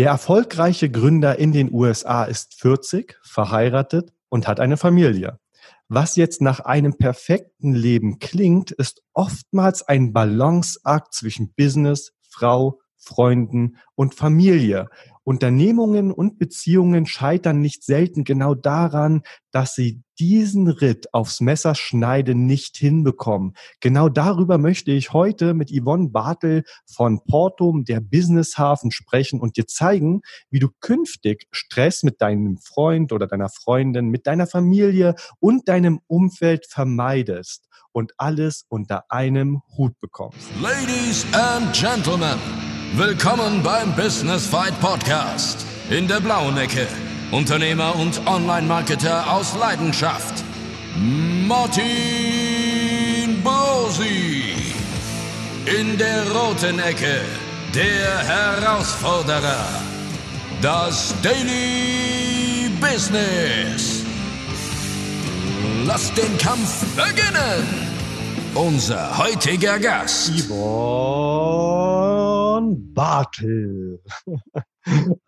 Der erfolgreiche Gründer in den USA ist 40, verheiratet und hat eine Familie. Was jetzt nach einem perfekten Leben klingt, ist oftmals ein Balanceakt zwischen Business, Frau, Freunden und Familie. Unternehmungen und Beziehungen scheitern nicht selten genau daran, dass sie diesen Ritt aufs Messerschneiden nicht hinbekommen. Genau darüber möchte ich heute mit Yvonne Bartel von Portum, der Businesshafen, sprechen und dir zeigen, wie du künftig Stress mit deinem Freund oder deiner Freundin, mit deiner Familie und deinem Umfeld vermeidest und alles unter einem Hut bekommst. Ladies and Gentlemen. Willkommen beim Business Fight Podcast. In der blauen Ecke. Unternehmer und Online-Marketer aus Leidenschaft. Martin Bosi. In der roten Ecke. Der Herausforderer. Das Daily Business. Lasst den Kampf beginnen. Unser heutiger Gast. Yvonne Bartel.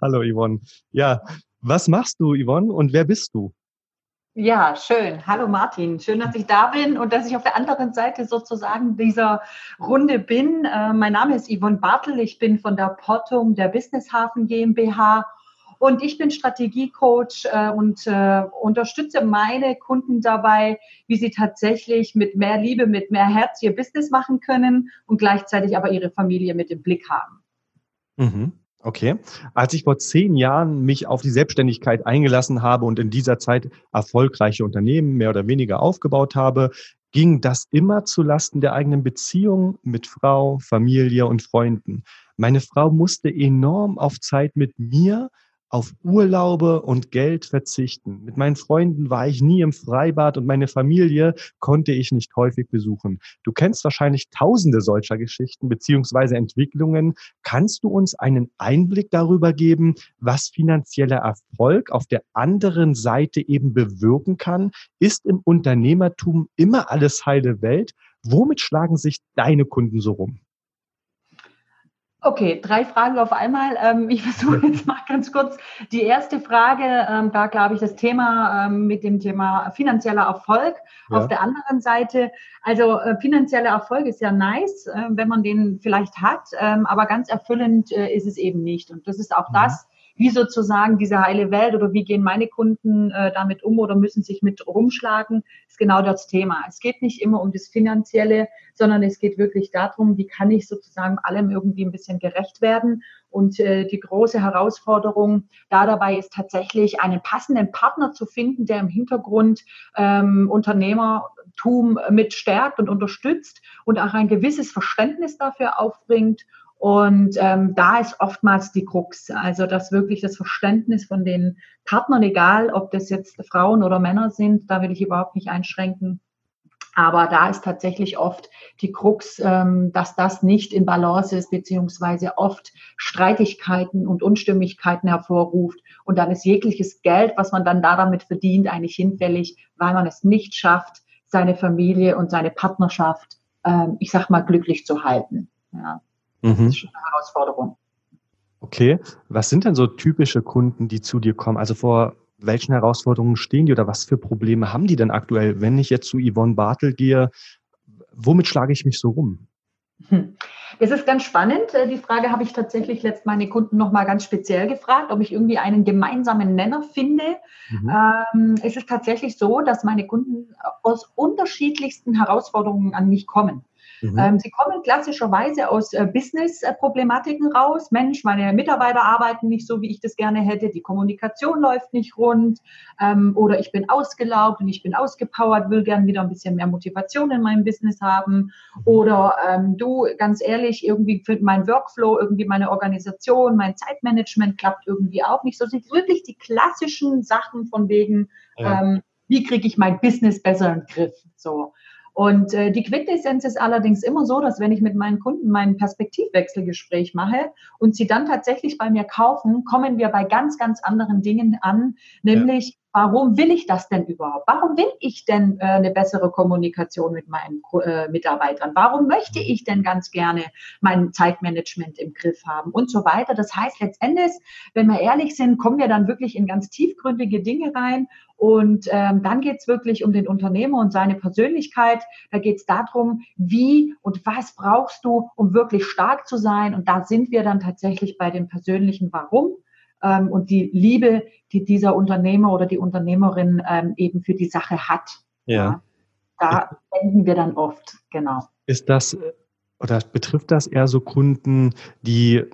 Hallo Yvonne. Ja, was machst du, Yvonne, und wer bist du? Ja, schön. Hallo Martin. Schön, dass ich da bin und dass ich auf der anderen Seite sozusagen dieser Runde bin. Äh, mein Name ist Yvonne Bartel. Ich bin von der Portum der Business Hafen GmbH und ich bin Strategiecoach äh, und äh, unterstütze meine Kunden dabei, wie sie tatsächlich mit mehr Liebe, mit mehr Herz ihr Business machen können und gleichzeitig aber ihre Familie mit im Blick haben. Mhm. Okay. Als ich vor zehn Jahren mich auf die Selbstständigkeit eingelassen habe und in dieser Zeit erfolgreiche Unternehmen mehr oder weniger aufgebaut habe, ging das immer zu Lasten der eigenen Beziehung mit Frau, Familie und Freunden. Meine Frau musste enorm auf Zeit mit mir auf Urlaube und Geld verzichten. Mit meinen Freunden war ich nie im Freibad und meine Familie konnte ich nicht häufig besuchen. Du kennst wahrscheinlich tausende solcher Geschichten beziehungsweise Entwicklungen. Kannst du uns einen Einblick darüber geben, was finanzieller Erfolg auf der anderen Seite eben bewirken kann? Ist im Unternehmertum immer alles heile Welt? Womit schlagen sich deine Kunden so rum? Okay, drei Fragen auf einmal. Ähm, ich versuche jetzt mal ganz kurz die erste Frage. Ähm, da glaube ich das Thema ähm, mit dem Thema finanzieller Erfolg. Ja. Auf der anderen Seite, also äh, finanzieller Erfolg ist ja nice, äh, wenn man den vielleicht hat, aber ganz erfüllend äh, ist es eben nicht. Und das ist auch mhm. das, wie sozusagen diese heile Welt oder wie gehen meine Kunden äh, damit um oder müssen sich mit rumschlagen, ist genau das Thema. Es geht nicht immer um das Finanzielle, sondern es geht wirklich darum, wie kann ich sozusagen allem irgendwie ein bisschen gerecht werden. Und äh, die große Herausforderung da dabei ist tatsächlich einen passenden Partner zu finden, der im Hintergrund ähm, Unternehmertum mit stärkt und unterstützt und auch ein gewisses Verständnis dafür aufbringt und ähm, da ist oftmals die Krux, also dass wirklich das Verständnis von den Partnern, egal ob das jetzt Frauen oder Männer sind, da will ich überhaupt nicht einschränken. Aber da ist tatsächlich oft die Krux, ähm, dass das nicht in Balance ist, beziehungsweise oft Streitigkeiten und Unstimmigkeiten hervorruft. Und dann ist jegliches Geld, was man dann da damit verdient, eigentlich hinfällig, weil man es nicht schafft, seine Familie und seine Partnerschaft, ähm, ich sag mal, glücklich zu halten. Ja. Mhm. Das ist schon eine Herausforderung. Okay, was sind denn so typische Kunden, die zu dir kommen? Also vor welchen Herausforderungen stehen die oder was für Probleme haben die denn aktuell? Wenn ich jetzt zu Yvonne Bartel gehe, womit schlage ich mich so rum? Hm. Das ist ganz spannend. Äh, die Frage habe ich tatsächlich letzt meine Kunden nochmal ganz speziell gefragt, ob ich irgendwie einen gemeinsamen Nenner finde. Mhm. Ähm, es ist tatsächlich so, dass meine Kunden aus unterschiedlichsten Herausforderungen an mich kommen. Mhm. Ähm, sie kommen klassischerweise aus äh, Business-Problematiken raus. Mensch, meine Mitarbeiter arbeiten nicht so, wie ich das gerne hätte. Die Kommunikation läuft nicht rund. Ähm, oder ich bin ausgelaugt und ich bin ausgepowert, will gern wieder ein bisschen mehr Motivation in meinem Business haben. Mhm. Oder ähm, du, ganz ehrlich, irgendwie mein Workflow, irgendwie meine Organisation, mein Zeitmanagement klappt irgendwie auch nicht so. sind wirklich die klassischen Sachen von wegen, ja. ähm, wie kriege ich mein Business besser in den Griff? So. Und äh, die Quintessenz ist allerdings immer so, dass wenn ich mit meinen Kunden mein Perspektivwechselgespräch mache und sie dann tatsächlich bei mir kaufen, kommen wir bei ganz, ganz anderen Dingen an, nämlich. Warum will ich das denn überhaupt? Warum will ich denn äh, eine bessere Kommunikation mit meinen äh, Mitarbeitern? Warum möchte ich denn ganz gerne mein Zeitmanagement im Griff haben und so weiter? Das heißt letztendlich, wenn wir ehrlich sind, kommen wir dann wirklich in ganz tiefgründige Dinge rein und ähm, dann geht es wirklich um den Unternehmer und seine Persönlichkeit. Da geht es darum, wie und was brauchst du, um wirklich stark zu sein. Und da sind wir dann tatsächlich bei dem persönlichen Warum ähm, und die Liebe, die dieser Unternehmer oder die Unternehmerin ähm, eben für die Sache hat. Ja. ja da wenden wir dann oft, genau. Ist das oder betrifft das eher so Kunden, die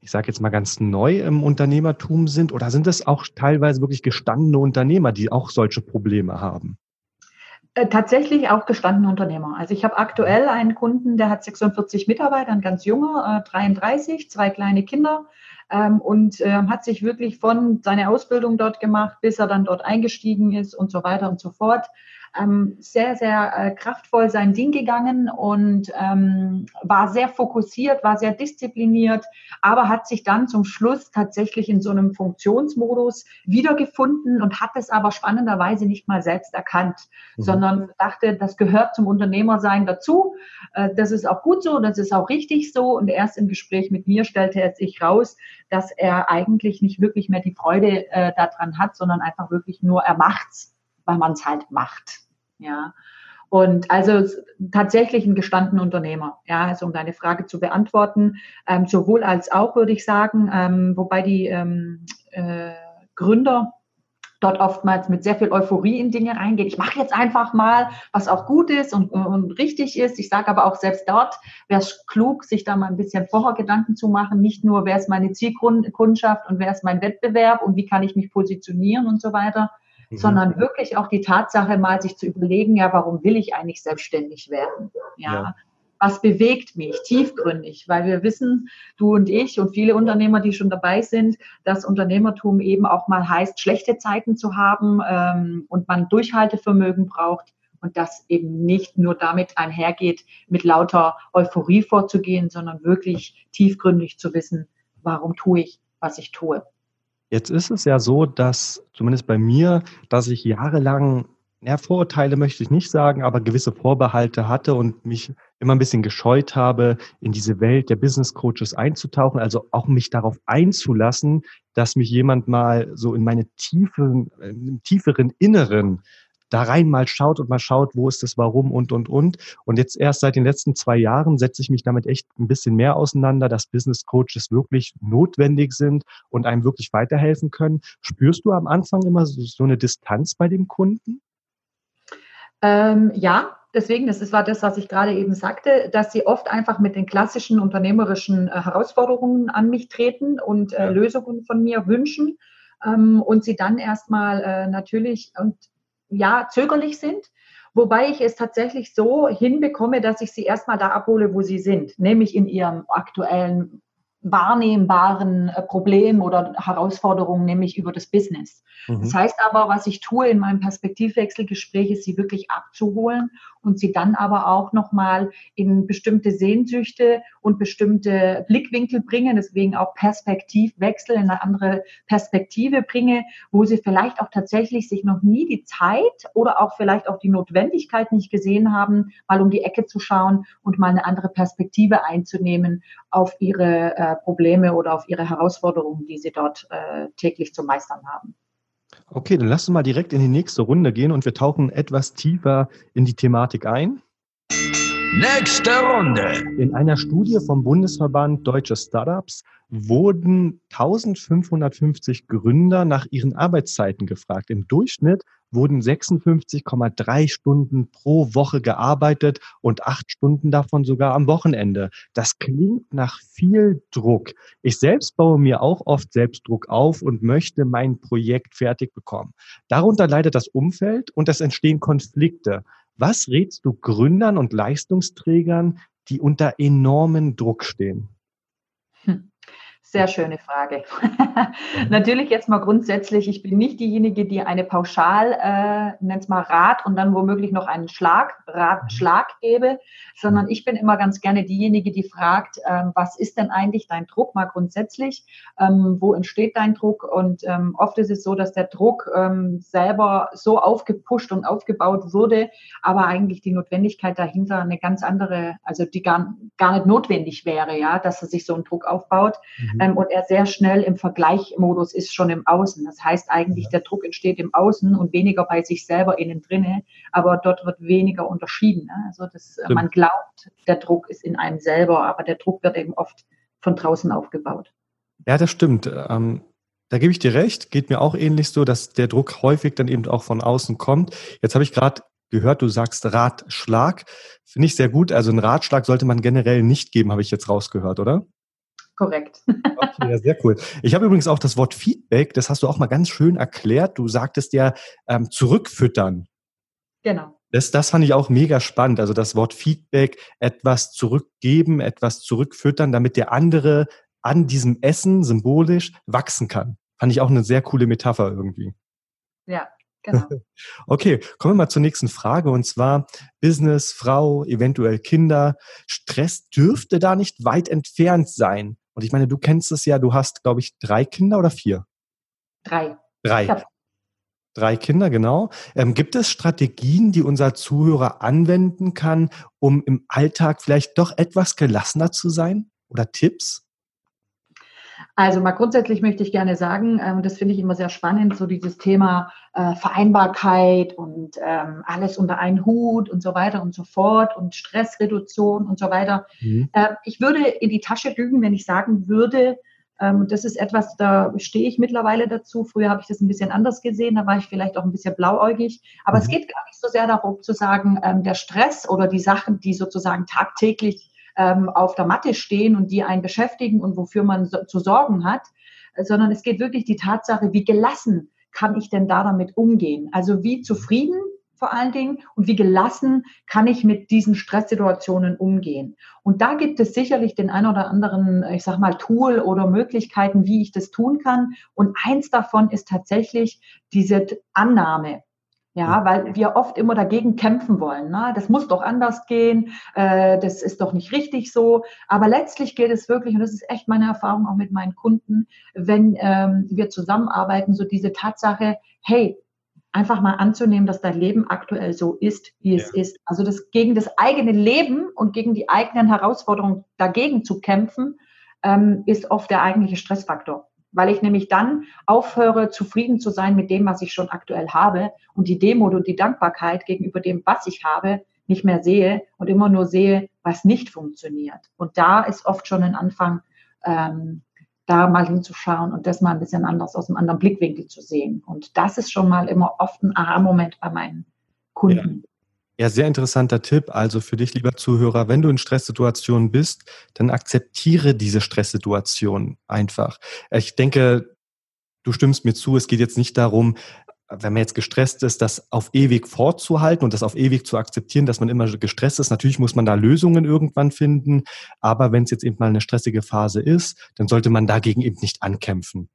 ich sage jetzt mal ganz neu im Unternehmertum sind oder sind es auch teilweise wirklich gestandene Unternehmer, die auch solche Probleme haben? Äh, tatsächlich auch gestandene Unternehmer. Also ich habe aktuell einen Kunden, der hat 46 Mitarbeiter, ein ganz junger, äh, 33, zwei kleine Kinder ähm, und äh, hat sich wirklich von seiner Ausbildung dort gemacht, bis er dann dort eingestiegen ist und so weiter und so fort ähm, sehr, sehr äh, kraftvoll sein Ding gegangen und ähm, war sehr fokussiert, war sehr diszipliniert, aber hat sich dann zum Schluss tatsächlich in so einem Funktionsmodus wiedergefunden und hat es aber spannenderweise nicht mal selbst erkannt, mhm. sondern dachte, das gehört zum Unternehmersein dazu. Äh, das ist auch gut so, das ist auch richtig so. Und erst im Gespräch mit mir stellte er sich raus, dass er eigentlich nicht wirklich mehr die Freude äh, daran hat, sondern einfach wirklich nur er macht's weil man es halt macht. Ja. Und also tatsächlich ein gestandener Unternehmer, ja, also um deine Frage zu beantworten, ähm, sowohl als auch würde ich sagen, ähm, wobei die ähm, äh, Gründer dort oftmals mit sehr viel Euphorie in Dinge reingehen. Ich mache jetzt einfach mal, was auch gut ist und, und richtig ist. Ich sage aber auch selbst dort wäre es klug, sich da mal ein bisschen vorher Gedanken zu machen. Nicht nur, wer ist meine Zielkundschaft und wer ist mein Wettbewerb und wie kann ich mich positionieren und so weiter, mhm. sondern wirklich auch die Tatsache mal sich zu überlegen, ja, warum will ich eigentlich selbstständig werden? Ja. ja. Was bewegt mich tiefgründig? Weil wir wissen, du und ich und viele Unternehmer, die schon dabei sind, dass Unternehmertum eben auch mal heißt, schlechte Zeiten zu haben ähm, und man Durchhaltevermögen braucht und das eben nicht nur damit einhergeht, mit lauter Euphorie vorzugehen, sondern wirklich tiefgründig zu wissen, warum tue ich, was ich tue. Jetzt ist es ja so, dass zumindest bei mir, dass ich jahrelang, ja, Vorurteile möchte ich nicht sagen, aber gewisse Vorbehalte hatte und mich immer ein bisschen gescheut habe, in diese Welt der Business Coaches einzutauchen, also auch mich darauf einzulassen, dass mich jemand mal so in meine tiefen, im tieferen Inneren da rein mal schaut und mal schaut, wo ist das Warum und, und, und. Und jetzt erst seit den letzten zwei Jahren setze ich mich damit echt ein bisschen mehr auseinander, dass Business Coaches wirklich notwendig sind und einem wirklich weiterhelfen können. Spürst du am Anfang immer so, so eine Distanz bei dem Kunden? Ähm, ja, deswegen, das war das, was ich gerade eben sagte, dass sie oft einfach mit den klassischen unternehmerischen äh, Herausforderungen an mich treten und äh, Lösungen von mir wünschen ähm, und sie dann erstmal äh, natürlich und ja, zögerlich sind. Wobei ich es tatsächlich so hinbekomme, dass ich sie erstmal da abhole, wo sie sind, nämlich in ihrem aktuellen wahrnehmbaren äh, Problem oder Herausforderung, nämlich über das Business. Mhm. Das heißt aber, was ich tue in meinem Perspektivwechselgespräch, ist sie wirklich abzuholen und sie dann aber auch nochmal in bestimmte Sehnsüchte und bestimmte Blickwinkel bringen, deswegen auch Perspektivwechsel in eine andere Perspektive bringe, wo sie vielleicht auch tatsächlich sich noch nie die Zeit oder auch vielleicht auch die Notwendigkeit nicht gesehen haben, mal um die Ecke zu schauen und mal eine andere Perspektive einzunehmen auf ihre äh, Probleme oder auf ihre Herausforderungen, die sie dort äh, täglich zu meistern haben. Okay, dann lass uns mal direkt in die nächste Runde gehen und wir tauchen etwas tiefer in die Thematik ein. Nächste Runde. In einer Studie vom Bundesverband Deutsche Startups wurden 1550 Gründer nach ihren Arbeitszeiten gefragt. Im Durchschnitt wurden 56,3 Stunden pro Woche gearbeitet und acht Stunden davon sogar am Wochenende. Das klingt nach viel Druck. Ich selbst baue mir auch oft Selbstdruck auf und möchte mein Projekt fertig bekommen. Darunter leidet das Umfeld und es entstehen Konflikte. Was rätst du Gründern und Leistungsträgern, die unter enormen Druck stehen? Hm. Sehr schöne Frage. Natürlich jetzt mal grundsätzlich, ich bin nicht diejenige, die eine Pauschal, äh, nennt mal Rat und dann womöglich noch einen Schlag, Ratschlag gebe, sondern ich bin immer ganz gerne diejenige, die fragt, ähm, was ist denn eigentlich dein Druck mal grundsätzlich? Ähm, wo entsteht dein Druck? Und ähm, oft ist es so, dass der Druck ähm, selber so aufgepusht und aufgebaut wurde, aber eigentlich die Notwendigkeit dahinter eine ganz andere, also die gar, gar nicht notwendig wäre, ja, dass er sich so einen Druck aufbaut. Mhm mhm. Ähm, und er sehr schnell im Vergleichmodus ist schon im Außen. Das heißt eigentlich, der Druck entsteht im Außen und weniger bei sich selber innen drinne, aber dort wird weniger unterschieden. Ne? Also das, äh, man glaubt, der Druck ist in einem selber, aber der Druck wird eben oft von draußen aufgebaut. Ja, das stimmt. Ähm da gebe ich dir recht, geht mir auch ähnlich so, dass der Druck häufig dann eben auch von außen kommt. Jetzt habe ich gerade gehört, du sagst Ratschlag. Finde ich sehr gut. Also einen Ratschlag sollte man generell nicht geben, habe ich jetzt rausgehört, oder? Korrekt. Okay, ja, sehr cool. Ich habe übrigens auch das Wort Feedback, das hast du auch mal ganz schön erklärt. Du sagtest ja ähm, zurückfüttern. Genau. Das, das fand ich auch mega spannend. Also das Wort Feedback, etwas zurückgeben, etwas zurückfüttern, damit der andere an diesem Essen symbolisch wachsen kann. Fand ich auch eine sehr coole Metapher irgendwie. Ja, Genau. Okay, kommen wir mal zur nächsten Frage und zwar Business, Frau, eventuell Kinder. Stress dürfte da nicht weit entfernt sein. Und ich meine, du kennst es ja, du hast, glaube ich, drei Kinder oder vier? Drei. Drei. Drei Kinder, genau. Ähm, gibt es Strategien, die unser Zuhörer anwenden kann, um im Alltag vielleicht doch etwas gelassener zu sein? Oder Tipps? Also mal grundsätzlich möchte ich gerne sagen, ähm, das finde ich immer sehr spannend, so dieses Thema äh, Vereinbarkeit und ähm, alles unter einen Hut und so weiter und so fort und Stressreduktion und so weiter. Mhm. Äh, ich würde in die Tasche lügen, wenn ich sagen würde, ähm, das ist etwas, da stehe ich mittlerweile dazu. Früher habe ich das ein bisschen anders gesehen, da war ich vielleicht auch ein bisschen blauäugig. Aber mhm. es geht gar nicht so sehr darum zu sagen, ähm, der Stress oder die Sachen, die sozusagen tagtäglich ähm, auf der Matte stehen und die einen beschäftigen und wofür man so, zu sorgen hat, sondern es geht wirklich die Tatsache, wie gelassen kann ich denn da damit umgehen? Also wie zufrieden vor allen Dingen und wie gelassen kann ich mit diesen Stresssituationen umgehen. Und da gibt es sicherlich den ein oder anderen, ich sag mal, Tool oder Möglichkeiten, wie ich das tun kann. Und eins davon ist tatsächlich diese Annahme. Ja, weil wir oft immer dagegen kämpfen wollen. Ne? Das muss doch anders gehen, äh, das ist doch nicht richtig so. Aber letztlich geht es wirklich, und das ist echt meine Erfahrung auch mit meinen Kunden, wenn ähm, wir zusammenarbeiten, so diese Tatsache, hey, einfach mal anzunehmen, dass dein Leben aktuell so ist, wie es ja. ist. Also das gegen das eigene Leben und gegen die eigenen Herausforderungen dagegen zu kämpfen, ähm, ist oft der eigentliche Stressfaktor weil ich nämlich dann aufhöre, zufrieden zu sein mit dem, was ich schon aktuell habe und die Demut und die Dankbarkeit gegenüber dem, was ich habe, nicht mehr sehe und immer nur sehe, was nicht funktioniert. Und da ist oft schon ein Anfang, ähm, da mal hinzuschauen und das mal ein bisschen anders aus einem anderen Blickwinkel zu sehen. Und das ist schon mal immer oft ein Aha-Moment bei meinen Kunden. Ja. Ja, sehr interessanter Tipp. Also für dich, lieber Zuhörer, wenn du in Stresssituationen bist, dann akzeptiere diese Stresssituation einfach. Ich denke, du stimmst mir zu, es geht jetzt nicht darum, wenn man jetzt gestresst ist, das auf ewig fortzuhalten und das auf ewig zu akzeptieren, dass man immer gestresst ist. Natürlich muss man da Lösungen irgendwann finden, aber wenn es jetzt eben mal eine stressige Phase ist, dann sollte man dagegen eben nicht ankämpfen.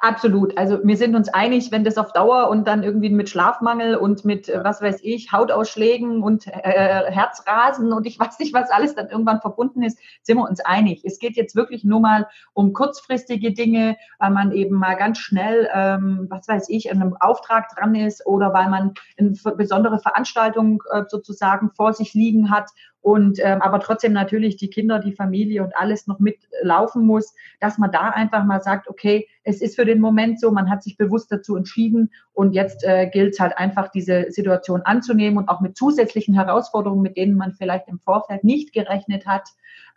Absolut. Also wir sind uns einig, wenn das auf Dauer und dann irgendwie mit Schlafmangel und mit, was weiß ich, Hautausschlägen und äh, Herzrasen und ich weiß nicht, was alles dann irgendwann verbunden ist, sind wir uns einig. Es geht jetzt wirklich nur mal um kurzfristige Dinge, weil man eben mal ganz schnell, ähm, was weiß ich, in einem Auftrag dran ist oder weil man eine besondere Veranstaltung äh, sozusagen vor sich liegen hat und ähm, aber trotzdem natürlich die Kinder, die Familie und alles noch mitlaufen muss, dass man da einfach mal sagt, okay, es ist für den Moment so, man hat sich bewusst dazu entschieden und jetzt äh, gilt es halt einfach, diese Situation anzunehmen und auch mit zusätzlichen Herausforderungen, mit denen man vielleicht im Vorfeld nicht gerechnet hat,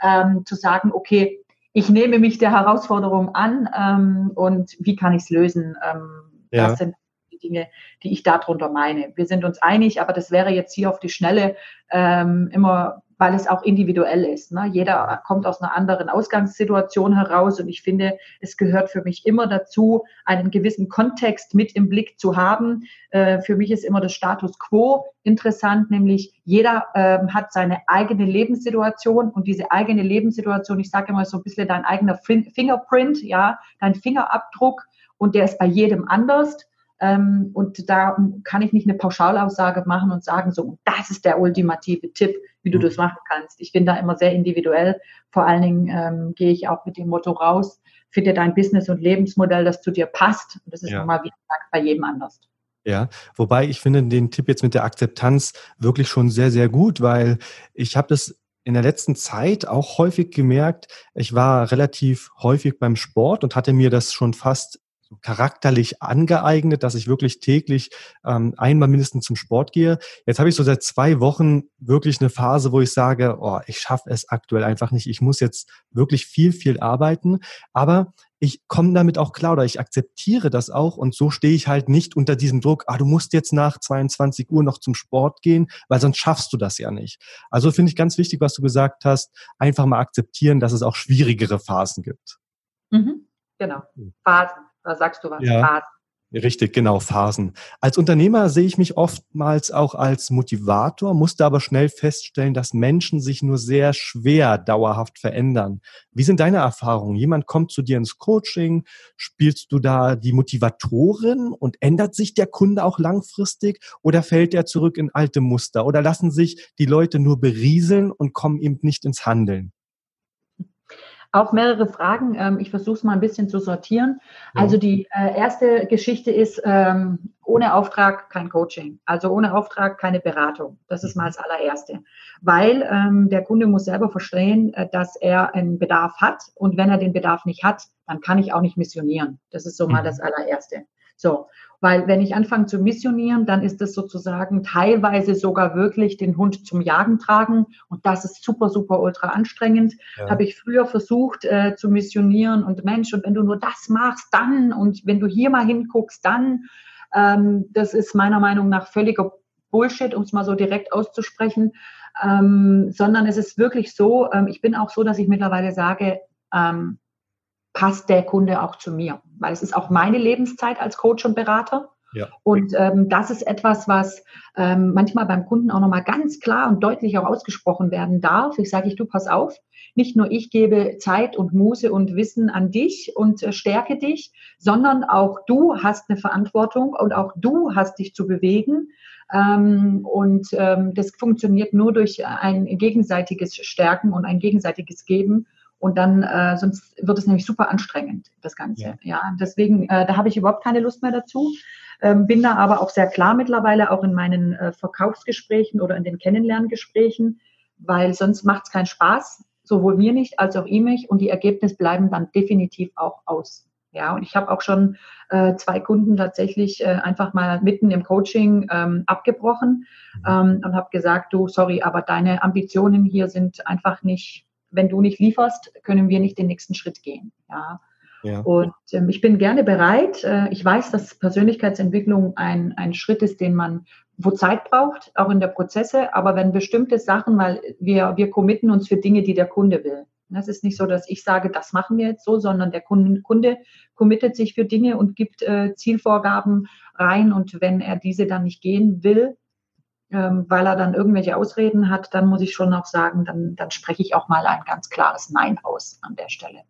ähm, zu sagen, okay, ich nehme mich der Herausforderung an ähm, und wie kann ich es lösen? Ähm, ja. Das sind Dinge, die ich darunter meine. Wir sind uns einig, aber das wäre jetzt hier auf die Schnelle ähm, immer weil es auch individuell ist. Ne? Jeder kommt aus einer anderen Ausgangssituation heraus und ich finde, es gehört für mich immer dazu, einen gewissen Kontext mit im Blick zu haben. Äh, für mich ist immer das Status quo interessant, nämlich jeder ähm, hat seine eigene Lebenssituation und diese eigene Lebenssituation, ich sage immer so ein bisschen dein eigener Fingerprint, ja, dein Fingerabdruck und der ist bei jedem anders. Ähm, und da kann ich nicht eine Pauschalaussage machen und sagen, so, das ist der ultimative Tipp, wie du mhm. das machen kannst. Ich bin da immer sehr individuell. Vor allen Dingen ähm, gehe ich auch mit dem Motto raus, finde dein Business- und Lebensmodell, das zu dir passt. Und das ist ja. nochmal, wie gesagt, bei jedem anders. Ja, wobei ich finde den Tipp jetzt mit der Akzeptanz wirklich schon sehr, sehr gut, weil ich habe das in der letzten Zeit auch häufig gemerkt, ich war relativ häufig beim Sport und hatte mir das schon fast charakterlich angeeignet, dass ich wirklich täglich ähm, einmal mindestens zum Sport gehe. Jetzt habe ich so seit zwei Wochen wirklich eine Phase, wo ich sage, oh, ich schaffe es aktuell einfach nicht. Ich muss jetzt wirklich viel, viel arbeiten. Aber ich komme damit auch klar oder ich akzeptiere das auch und so stehe ich halt nicht unter diesem Druck, ah, du musst jetzt nach 22 Uhr noch zum Sport gehen, weil sonst schaffst du das ja nicht. Also finde ich ganz wichtig, was du gesagt hast, einfach mal akzeptieren, dass es auch schwierigere Phasen gibt. Mhm, genau, hm. Phasen. Da sagst du was? Ja. Phasen. Richtig, genau, Phasen. Als Unternehmer sehe ich mich oftmals auch als Motivator, musste aber schnell feststellen, dass Menschen sich nur sehr schwer dauerhaft verändern. Wie sind deine Erfahrungen? Jemand kommt zu dir ins Coaching, spielst du da die Motivatorin und ändert sich der Kunde auch langfristig oder fällt er zurück in alte Muster oder lassen sich die Leute nur berieseln und kommen eben nicht ins Handeln? Auch mehrere Fragen. Ähm, ich versuche es mal ein bisschen zu sortieren. Ja. Also die äh, erste Geschichte ist, ähm, ohne Auftrag kein Coaching. Also ohne Auftrag keine Beratung. Das ist mal das allererste. Weil ähm, der Kunde muss selber verstehen, äh, dass er einen Bedarf hat. Und wenn er den Bedarf nicht hat, dann kann ich auch nicht missionieren. Das ist so mal mhm. das allererste. So. Weil wenn ich anfange zu missionieren, dann ist es sozusagen teilweise sogar wirklich den Hund zum Jagen tragen. Und das ist super, super ultra anstrengend. Ja. Habe ich früher versucht äh, zu missionieren und Mensch, und wenn du nur das machst, dann und wenn du hier mal hinguckst, dann. Ähm, das ist meiner Meinung nach völliger Bullshit, um es mal so direkt auszusprechen. Ähm, sondern es ist wirklich so, ähm, ich bin auch so, dass ich mittlerweile sage, ähm, passt der Kunde auch zu mir? Weil es ist auch meine Lebenszeit als Coach und Berater. Ja. Und ähm, das ist etwas, was ähm, manchmal beim Kunden auch nochmal ganz klar und deutlich auch ausgesprochen werden darf. Ich sage ich, du pass auf, nicht nur ich gebe Zeit und Muße und Wissen an dich und äh, stärke dich, sondern auch du hast eine Verantwortung und auch du hast dich zu bewegen. Ähm, und ähm, das funktioniert nur durch ein gegenseitiges Stärken und ein gegenseitiges Geben. Und dann, äh, sonst wird es nämlich super anstrengend, das Ganze. Ja, ja deswegen, äh, da habe ich überhaupt keine Lust mehr dazu. Ähm, bin da aber auch sehr klar mittlerweile, auch in meinen äh, Verkaufsgesprächen oder in den Kennenlerngesprächen, weil sonst macht es keinen Spaß, sowohl mir nicht als auch ihm nicht. Und die Ergebnisse bleiben dann definitiv auch aus. Ja, und ich habe auch schon äh, zwei Kunden tatsächlich äh, einfach mal mitten im Coaching ähm, abgebrochen mhm. ähm, und habe gesagt, du, sorry, aber deine Ambitionen hier sind einfach nicht wenn du nicht lieferst, können wir nicht den nächsten Schritt gehen. Ja. ja. Und ähm, ich bin gerne bereit. Äh, ich weiß, dass Persönlichkeitsentwicklung ein, ein Schritt ist, den man, wo Zeit braucht, auch in der Prozesse. Aber wenn bestimmte Sachen, weil wir, wir committen uns für Dinge, die der Kunde will. Es ist nicht so, dass ich sage, das machen wir jetzt so, sondern der Kunde, Kunde committet sich für Dinge und gibt äh, Zielvorgaben rein. Und wenn er diese dann nicht gehen will, ähm, weil er dann irgendwelche Ausreden hat, dann muss ich schon auch sagen, dann, dann spreche ich auch mal ein ganz klares Nein aus an der Stelle.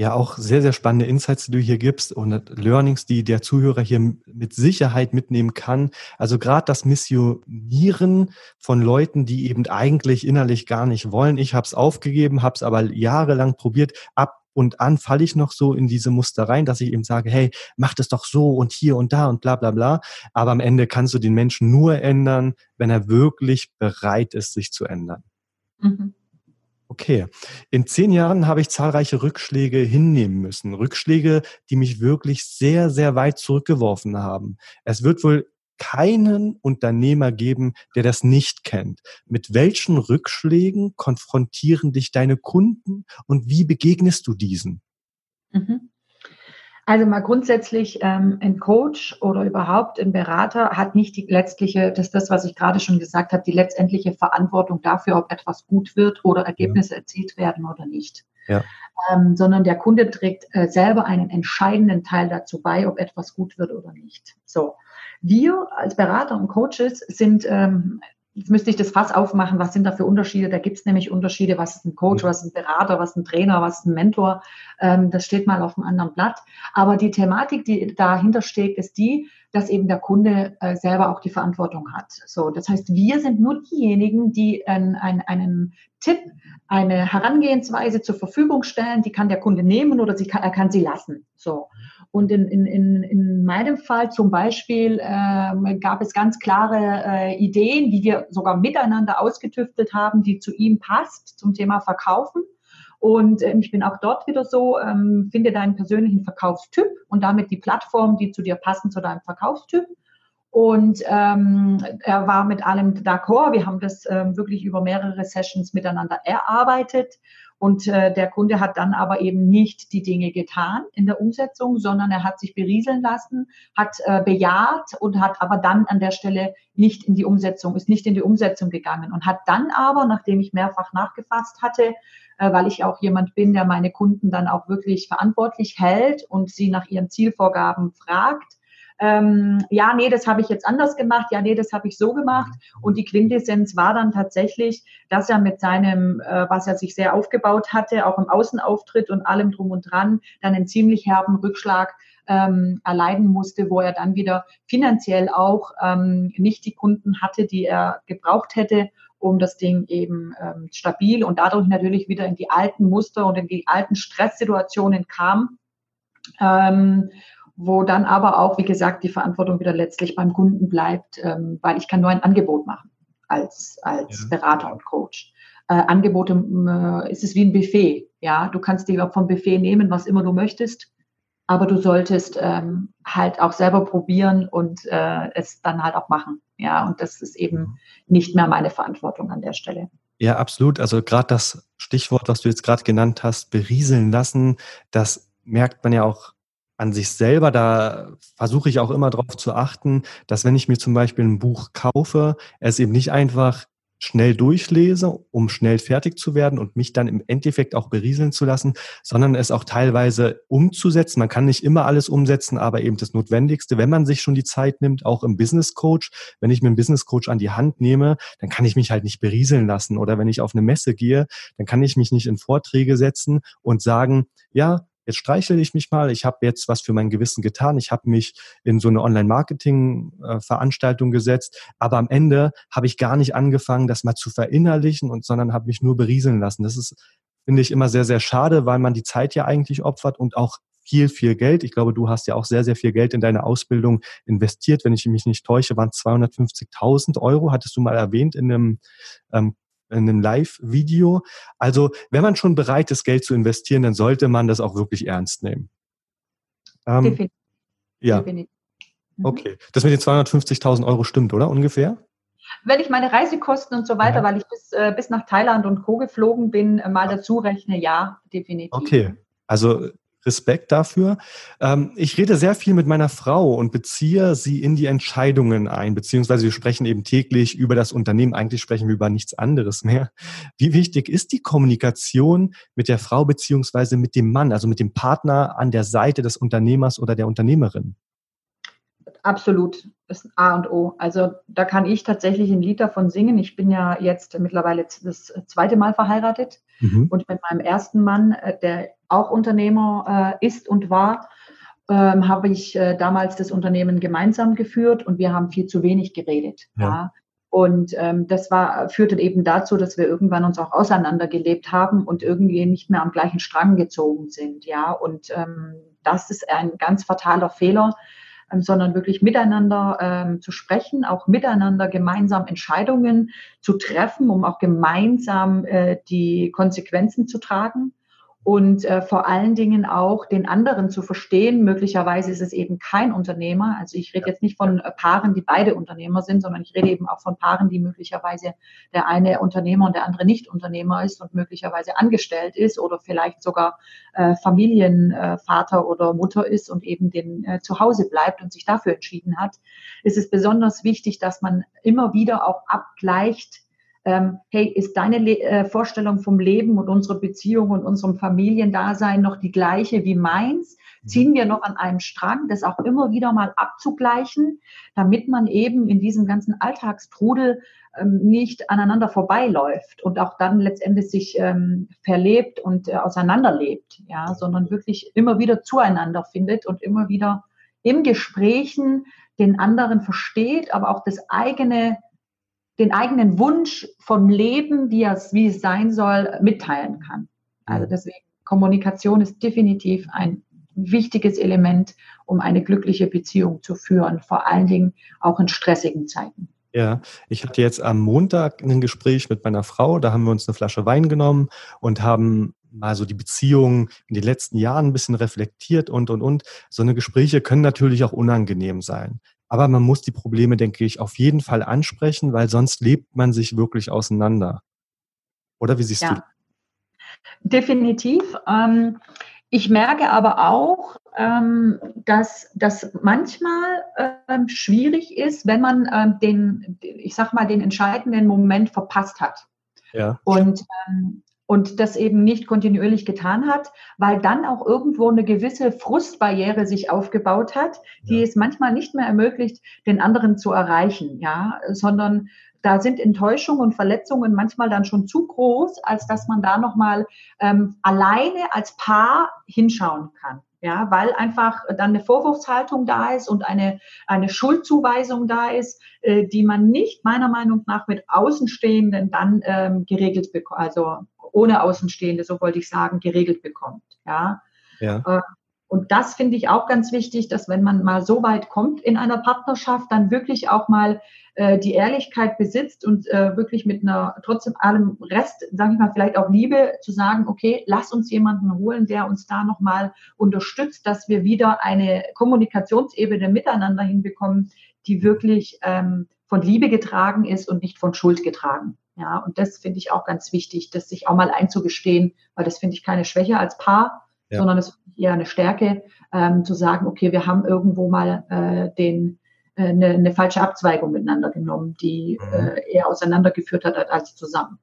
Ja, auch sehr, sehr spannende Insights, die du hier gibst und Learnings, die der Zuhörer hier mit Sicherheit mitnehmen kann. Also gerade das Missionieren von Leuten, die eben eigentlich innerlich gar nicht wollen. Ich habe es aufgegeben, habe es aber jahrelang probiert, ab und an falle ich noch so in diese Muster rein, dass ich eben sage, hey, mach das doch so und hier und da und bla bla bla. Aber am Ende kannst du den Menschen nur ändern, wenn er wirklich bereit ist, sich zu ändern. Mhm. Okay. In zehn Jahren habe ich zahlreiche Rückschläge hinnehmen müssen. Rückschläge, die mich wirklich sehr, sehr weit zurückgeworfen haben. Es wird wohl keinen Unternehmer geben, der das nicht kennt. Mit welchen Rückschlägen konfrontieren dich deine Kunden und wie begegnest du diesen? Mhm. Also mal grundsätzlich, ähm, ein Coach oder überhaupt ein Berater hat nicht die letztliche, das ist das, was ich gerade schon gesagt habe, die letztendliche Verantwortung dafür, ob etwas gut wird oder Ergebnisse ja. erzielt werden oder nicht. Ja. Ähm, sondern der Kunde trägt äh, selber einen entscheidenden Teil dazu bei, ob etwas gut wird oder nicht. So. Wir als Berater und Coaches sind ähm, jetzt müsste ich das Fass aufmachen, was sind da für Unterschiede? Da gibt es nämlich Unterschiede, was ist ein Coach, was ist ein Berater, was ist ein Trainer, was ist ein Mentor. Ähm, das steht mal auf einem anderen Blatt. Aber die Thematik, die dahinter steht, ist die, dass eben der Kunde äh, selber auch die Verantwortung hat. So, das heißt, wir sind nur diejenigen, die ein, ein, einen Tipp, eine Herangehensweise zur Verfügung stellen, die kann der Kunde nehmen oder sie kann, er kann sie lassen. So. Und in, in, in, in meinem Fall zum Beispiel äh, gab es ganz klare äh, Ideen, die wir sogar miteinander ausgetüftelt haben, die zu ihm passt zum Thema Verkaufen. Und äh, ich bin auch dort wieder so, ähm, finde deinen persönlichen Verkaufstyp und damit die Plattform, die zu dir passen, zu deinem Verkaufstyp. Und ähm, er war mit allem d'accord. Wir haben das ähm, wirklich über mehrere Sessions miteinander erarbeitet. Und äh, der Kunde hat dann aber eben nicht die Dinge getan in der Umsetzung, sondern er hat sich berieseln lassen, hat äh, bejaht und hat aber dann an der Stelle nicht in die Umsetzung, ist nicht in die Umsetzung gegangen und hat dann aber, nachdem ich mehrfach nachgefasst hatte, weil ich auch jemand bin, der meine Kunden dann auch wirklich verantwortlich hält und sie nach ihren Zielvorgaben fragt, ähm, ja, nee, das habe ich jetzt anders gemacht, ja, nee, das habe ich so gemacht. Und die Quintessenz war dann tatsächlich, dass er mit seinem, äh, was er sich sehr aufgebaut hatte, auch im Außenauftritt und allem drum und dran, dann einen ziemlich herben Rückschlag ähm, erleiden musste, wo er dann wieder finanziell auch ähm, nicht die Kunden hatte, die er gebraucht hätte, um das Ding eben ähm, stabil und dadurch natürlich wieder in die alten Muster und in die alten Stresssituationen kam. Ähm, wo dann aber auch, wie gesagt, die Verantwortung wieder letztlich beim Kunden bleibt, ähm, weil ich kann nur ein Angebot machen als, als ja. Berater und Coach. Äh, Angebote äh, ist es wie ein Buffet. Ja, du kannst dir vom Buffet nehmen, was immer du möchtest, aber du solltest ähm, halt auch selber probieren und äh, es dann halt auch machen. Ja, und das ist eben mhm. nicht mehr meine Verantwortung an der Stelle. Ja, absolut. Also gerade das Stichwort, was du jetzt gerade genannt hast, berieseln lassen, das merkt man ja auch an sich selber, da versuche ich auch immer darauf zu achten, dass wenn ich mir zum Beispiel ein Buch kaufe, es eben nicht einfach schnell durchlese, um schnell fertig zu werden und mich dann im Endeffekt auch berieseln zu lassen, sondern es auch teilweise umzusetzen. Man kann nicht immer alles umsetzen, aber eben das Notwendigste, wenn man sich schon die Zeit nimmt, auch im Business Coach. Wenn ich mir einen Business Coach an die Hand nehme, dann kann ich mich halt nicht berieseln lassen. Oder wenn ich auf eine Messe gehe, dann kann ich mich nicht in Vorträge setzen und sagen, ja, jetzt streichel ich mich mal, ich habe jetzt was für mein Gewissen getan, ich habe mich in so eine Online-Marketing-Veranstaltung gesetzt, aber am Ende habe ich gar nicht angefangen, das mal zu verinnerlichen und sondern habe mich nur berieseln lassen. Das ist, finde ich, immer sehr, sehr schade, weil man die Zeit ja eigentlich opfert und auch viel, viel Geld. Ich glaube, du hast ja auch sehr, sehr viel Geld in deine Ausbildung investiert. Wenn ich mich nicht täusche, waren 250.000 Euro, hattest du mal erwähnt in einem ähm, in einem Live-Video. Also wenn man schon bereit ist, Geld zu investieren, dann sollte man das auch wirklich ernst nehmen. Ähm, Definitiv. Ja. Definitiv. Mhm. Okay. Das mit den 250.000 Euro stimmt, oder ungefähr? Wenn ich meine Reisekosten und so weiter, ja. weil ich bis, äh, bis nach Thailand und Co. geflogen bin, äh, mal dazu rechne, ja, definitiv. Okay. Also Respekt dafür. Ähm, ich rede sehr viel mit meiner Frau und beziehe sie in die Entscheidungen ein, beziehungsweise wir sprechen eben täglich über das Unternehmen. Eigentlich sprechen wir über nichts anderes mehr. Wie wichtig ist die Kommunikation mit der Frau beziehungsweise mit dem Mann, also mit dem Partner an der Seite des Unternehmers oder der Unternehmerin? Absolut, das ist A und O. Also da kann ich tatsächlich ein Lied davon singen. Ich bin ja jetzt mittlerweile das zweite Mal verheiratet mhm. und mit meinem ersten Mann, äh, der auch Unternehmer äh, ist und war, ähm, habe ich äh, damals das Unternehmen gemeinsam geführt und wir haben viel zu wenig geredet. Ja. ja. Und ähm, das war, führte eben dazu, dass wir irgendwann uns auch auseinandergelebt haben und irgendwie nicht mehr am gleichen Strang gezogen sind. Ja, und ähm, das ist ein ganz fataler Fehler, ähm, sondern wirklich miteinander ähm, zu sprechen, auch miteinander gemeinsam Entscheidungen zu treffen, um auch gemeinsam äh, die Konsequenzen zu tragen und äh, vor allen Dingen auch den anderen zu verstehen. Möglicherweise ist es eben kein Unternehmer. Also ich rede jetzt nicht von äh, Paaren, die beide Unternehmer sind, sondern ich rede eben auch von Paaren, die möglicherweise der eine Unternehmer und der andere nicht Unternehmer ist und möglicherweise angestellt ist oder vielleicht sogar äh, Familienvater äh, oder Mutter ist und eben den äh, zu Hause bleibt und sich dafür entschieden hat. Ist es besonders wichtig, dass man immer wieder auch abgleicht, ähm, hey, ist deine Le äh, Vorstellung vom Leben und unserer Beziehung und unserem Familiendasein noch die gleiche wie meins? Mhm. Ziehen wir noch an einem Strang, das auch immer wieder mal abzugleichen, damit man eben in diesem ganzen Alltagstrudel ähm, nicht aneinander vorbeiläuft und auch dann letztendlich sich ähm, verlebt und äh, auseinanderlebt, ja, sondern wirklich immer wieder zueinander findet und immer wieder im Gesprächen den anderen versteht, aber auch das eigene den eigenen Wunsch vom Leben, wie es, wie es sein soll, mitteilen kann. Also mhm. deswegen, Kommunikation ist definitiv ein wichtiges Element, um eine glückliche Beziehung zu führen, vor allen Dingen auch in stressigen Zeiten. Ja, ich hatte jetzt am Montag ein Gespräch mit meiner Frau, da haben wir uns eine Flasche Wein genommen und haben mal so die Beziehung in den letzten Jahren ein bisschen reflektiert und, und, und. So eine Gespräche können natürlich auch unangenehm sein. Aber man muss die Probleme, denke ich, auf jeden Fall ansprechen, weil sonst lebt man sich wirklich auseinander. Oder wie siehst ja. du? Definitiv. Ähm, ich merke aber auch, ähm, dass das manchmal ähm, schwierig ist, wenn man den, ich sag mal, den entscheidenden Moment verpasst hat. Ja. Und und das eben nicht kontinuierlich getan hat, weil dann auch irgendwo eine gewisse Frustbarriere sich aufgebaut hat, die ja. es manchmal nicht mehr ermöglicht, den anderen zu erreichen, ja, sondern da sind Enttäuschungen und Verletzungen manchmal dann schon zu groß, als dass man da nochmal ähm, alleine als Paar hinschauen kann. Ja, weil einfach dann eine Vorwurfshaltung da ist und eine, eine Schuldzuweisung da ist, äh, die man nicht meiner Meinung nach mit Außenstehenden dann ähm, geregelt bekommt, also ohne Außenstehende, so wollte ich sagen, geregelt bekommt. Ja. ja. Äh, und das finde ich auch ganz wichtig, dass wenn man mal so weit kommt in einer Partnerschaft, dann wirklich auch mal äh, die Ehrlichkeit besitzt und äh, wirklich mit einer trotzdem allem Rest, sage ich mal, vielleicht auch Liebe zu sagen, okay, lass uns jemanden holen, der uns da nochmal unterstützt, dass wir wieder eine Kommunikationsebene miteinander hinbekommen, die wirklich ähm, von Liebe getragen ist und nicht von Schuld getragen. Ja, und das finde ich auch ganz wichtig, das sich auch mal einzugestehen, weil das finde ich keine Schwäche als Paar, ja. sondern es eher eine Stärke, ähm, zu sagen, okay, wir haben irgendwo mal äh, den äh, eine, eine falsche Abzweigung miteinander genommen, die mhm. äh, eher auseinandergeführt hat als zusammen.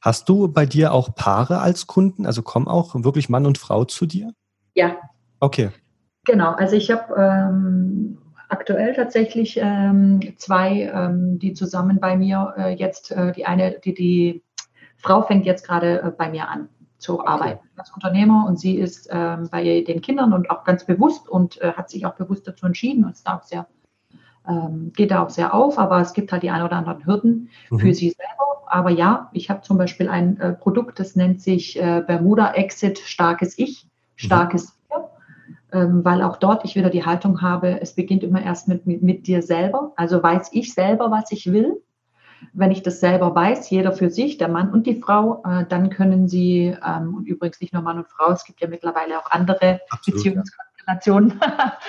Hast du bei dir auch Paare als Kunden? Also kommen auch wirklich Mann und Frau zu dir? Ja. Okay. Genau, also ich habe ähm, aktuell tatsächlich ähm, zwei, ähm, die zusammen bei mir äh, jetzt, äh, die eine, die, die Frau fängt jetzt gerade äh, bei mir an zu okay. arbeiten als Unternehmer und sie ist ähm, bei den Kindern und auch ganz bewusst und äh, hat sich auch bewusst dazu entschieden und ist da auch sehr, ähm, geht da auch sehr auf, aber es gibt halt die ein oder anderen Hürden mhm. für sie selber. Aber ja, ich habe zum Beispiel ein äh, Produkt, das nennt sich äh, Bermuda Exit Starkes Ich, starkes mhm ähm, weil auch dort ich wieder die Haltung habe, es beginnt immer erst mit, mit, mit dir selber. Also weiß ich selber, was ich will. Wenn ich das selber weiß, jeder für sich, der Mann und die Frau, äh, dann können sie, ähm, und übrigens nicht nur Mann und Frau, es gibt ja mittlerweile auch andere Absolut, Beziehungskonstellationen,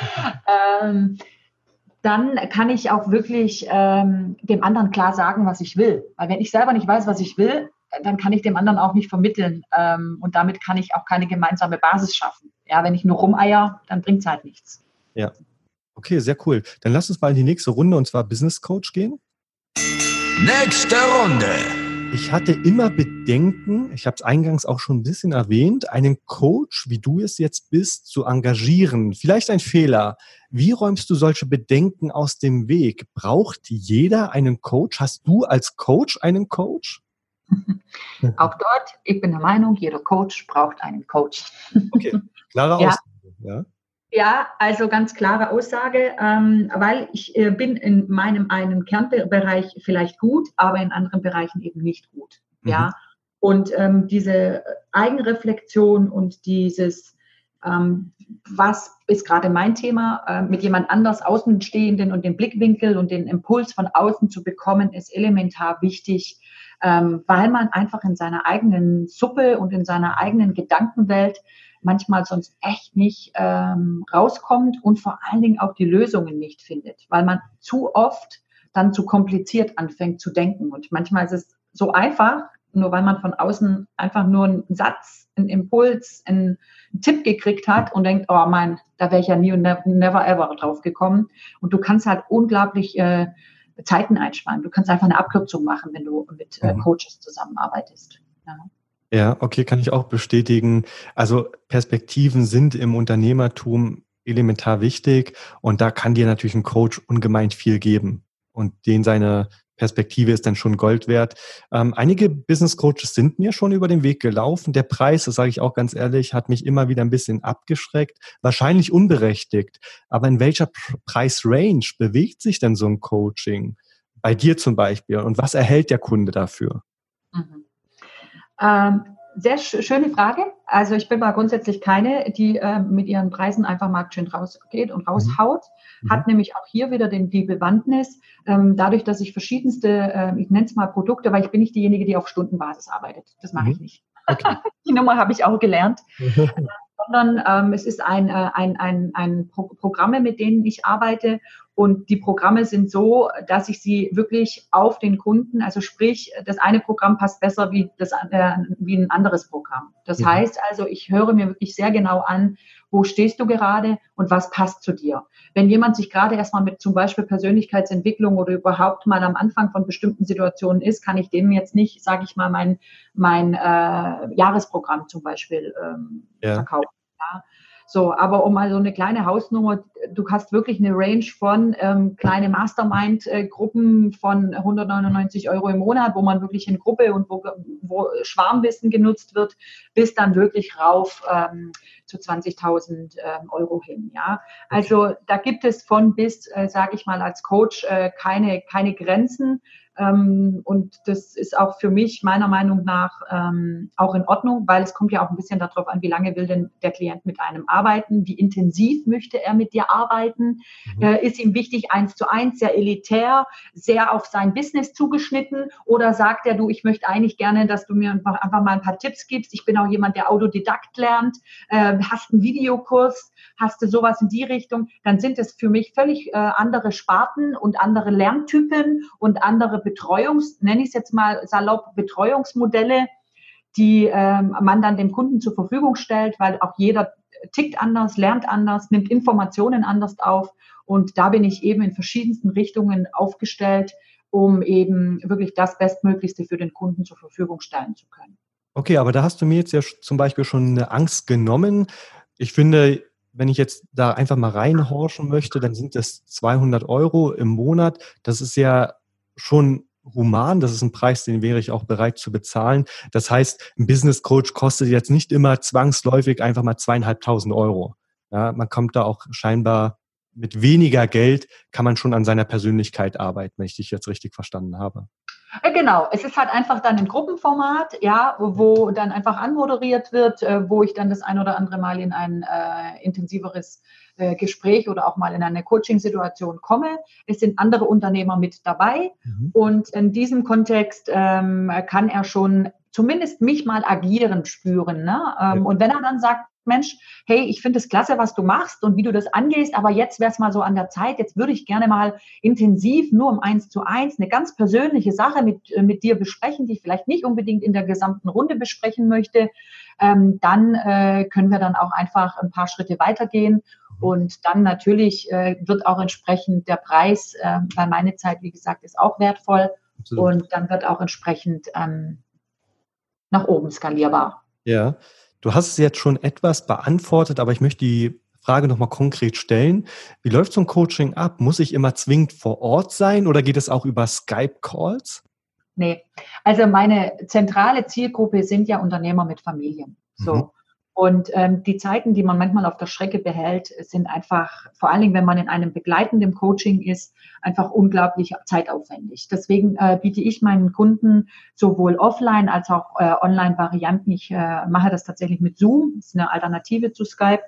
ähm, dann kann ich auch wirklich ähm, dem anderen klar sagen, was ich will. Weil wenn ich selber nicht weiß, was ich will, dann kann ich dem anderen auch nicht vermitteln. Ähm, und damit kann ich auch keine gemeinsame Basis schaffen. Ja, wenn ich nur rumeier, dann bringt es halt nichts. Ja. Okay, sehr cool. Dann lass uns mal in die nächste Runde und zwar Business Coach gehen. Nächste Runde. Ich hatte immer Bedenken, ich habe es eingangs auch schon ein bisschen erwähnt, einen Coach, wie du es jetzt bist, zu engagieren. Vielleicht ein Fehler. Wie räumst du solche Bedenken aus dem Weg? Braucht jeder einen Coach? Hast du als Coach einen Coach? Auch dort, ich bin der Meinung, jeder Coach braucht einen Coach. Okay, klare Aussage. Ja. ja. Also ganz klare Aussage, ähm, weil ich äh, bin in meinem einen Kernbereich vielleicht gut, aber in anderen Bereichen eben nicht gut. Mhm. Ja, und ähm, diese Eigenreflexion und dieses ähm, was ist gerade mein Thema, äh, mit jemand anders Außenstehenden und den Blickwinkel und den Impuls von außen zu bekommen, ist elementar wichtig, ähm, weil man einfach in seiner eigenen Suppe und in seiner eigenen Gedankenwelt manchmal sonst echt nicht ähm, rauskommt und vor allen Dingen auch die Lösungen nicht findet, weil man zu oft dann zu kompliziert anfängt zu denken. Und manchmal ist es so einfach, nur weil man von außen einfach nur einen Satz, einen Impuls, einen, Tipp gekriegt hat und denkt, oh mein, da wäre ich ja nie und never ever drauf gekommen. Und du kannst halt unglaublich äh, Zeiten einsparen. Du kannst einfach eine Abkürzung machen, wenn du mit äh, mhm. Coaches zusammenarbeitest. Ja. Ja, okay, kann ich auch bestätigen. Also Perspektiven sind im Unternehmertum elementar wichtig und da kann dir natürlich ein Coach ungemein viel geben und den seine Perspektive ist dann schon Gold wert. Ähm, einige Business Coaches sind mir schon über den Weg gelaufen. Der Preis, das sage ich auch ganz ehrlich, hat mich immer wieder ein bisschen abgeschreckt. Wahrscheinlich unberechtigt. Aber in welcher Preisrange bewegt sich denn so ein Coaching? Bei dir zum Beispiel. Und was erhält der Kunde dafür? Mhm. Ähm, sehr schöne Frage. Also ich bin mal grundsätzlich keine, die äh, mit ihren Preisen einfach marktschön rausgeht und raushaut. Mhm. Hat nämlich auch hier wieder den, die Bewandtnis, ähm, dadurch, dass ich verschiedenste, äh, ich nenne es mal Produkte, weil ich bin nicht diejenige, die auf Stundenbasis arbeitet. Das mache mhm. ich nicht. Okay. die Nummer habe ich auch gelernt. sondern ähm, es ist ein, äh, ein, ein, ein Pro Programme, mit denen ich arbeite. Und die Programme sind so, dass ich sie wirklich auf den Kunden, also sprich, das eine Programm passt besser wie, das, äh, wie ein anderes Programm. Das ja. heißt also, ich höre mir wirklich sehr genau an, wo stehst du gerade und was passt zu dir. Wenn jemand sich gerade erstmal mit zum Beispiel Persönlichkeitsentwicklung oder überhaupt mal am Anfang von bestimmten Situationen ist, kann ich dem jetzt nicht, sage ich mal, mein, mein äh, Jahresprogramm zum Beispiel ähm, ja. verkaufen. Ja. So, aber um mal so eine kleine Hausnummer, du hast wirklich eine Range von ähm, kleine Mastermind-Gruppen von 199 Euro im Monat, wo man wirklich in Gruppe und wo, wo Schwarmwissen genutzt wird, bis dann wirklich rauf ähm, zu 20.000 ähm, Euro hin. Ja, also da gibt es von bis, äh, sage ich mal, als Coach äh, keine keine Grenzen. Ähm, und das ist auch für mich meiner Meinung nach ähm, auch in Ordnung, weil es kommt ja auch ein bisschen darauf an, wie lange will denn der Klient mit einem arbeiten, wie intensiv möchte er mit dir arbeiten, mhm. äh, ist ihm wichtig eins zu eins, sehr elitär, sehr auf sein Business zugeschnitten? Oder sagt er, du, ich möchte eigentlich gerne, dass du mir einfach, mal ein paar Tipps gibst. Ich bin auch jemand, der Autodidakt lernt, äh, hast einen Videokurs, hast du sowas in die Richtung, dann sind es für mich völlig äh, andere Sparten und andere Lerntypen und andere Betreuungs, nenne ich es jetzt mal salopp, Betreuungsmodelle, die ähm, man dann dem Kunden zur Verfügung stellt, weil auch jeder tickt anders, lernt anders, nimmt Informationen anders auf. Und da bin ich eben in verschiedensten Richtungen aufgestellt, um eben wirklich das Bestmöglichste für den Kunden zur Verfügung stellen zu können. Okay, aber da hast du mir jetzt ja zum Beispiel schon eine Angst genommen. Ich finde, wenn ich jetzt da einfach mal reinhorchen möchte, dann sind das 200 Euro im Monat. Das ist ja schon human. Das ist ein Preis, den wäre ich auch bereit zu bezahlen. Das heißt, ein Business Coach kostet jetzt nicht immer zwangsläufig einfach mal zweieinhalbtausend Euro. Ja, man kommt da auch scheinbar mit weniger Geld kann man schon an seiner Persönlichkeit arbeiten, wenn ich dich jetzt richtig verstanden habe. Äh, genau, es ist halt einfach dann ein Gruppenformat, ja, wo dann einfach anmoderiert wird, äh, wo ich dann das ein oder andere Mal in ein äh, intensiveres äh, Gespräch oder auch mal in eine Coaching-Situation komme. Es sind andere Unternehmer mit dabei mhm. und in diesem Kontext ähm, kann er schon zumindest mich mal agieren spüren. Ne? Ähm, ja. Und wenn er dann sagt, Mensch, hey, ich finde es klasse, was du machst und wie du das angehst, aber jetzt wäre es mal so an der Zeit, jetzt würde ich gerne mal intensiv nur um eins zu eins eine ganz persönliche Sache mit, äh, mit dir besprechen, die ich vielleicht nicht unbedingt in der gesamten Runde besprechen möchte, ähm, dann äh, können wir dann auch einfach ein paar Schritte weitergehen. Und dann natürlich äh, wird auch entsprechend der Preis, äh, weil meine Zeit, wie gesagt, ist auch wertvoll Absolut. und dann wird auch entsprechend ähm, nach oben skalierbar. Ja, Du hast es jetzt schon etwas beantwortet, aber ich möchte die Frage nochmal konkret stellen. Wie läuft so ein Coaching ab? Muss ich immer zwingend vor Ort sein oder geht es auch über Skype-Calls? Nee, also meine zentrale Zielgruppe sind ja Unternehmer mit Familien. So. Mhm. Und ähm, die Zeiten, die man manchmal auf der Strecke behält, sind einfach, vor allen Dingen, wenn man in einem begleitenden Coaching ist, einfach unglaublich zeitaufwendig. Deswegen äh, biete ich meinen Kunden sowohl offline als auch äh, online Varianten. Ich äh, mache das tatsächlich mit Zoom, das ist eine Alternative zu Skype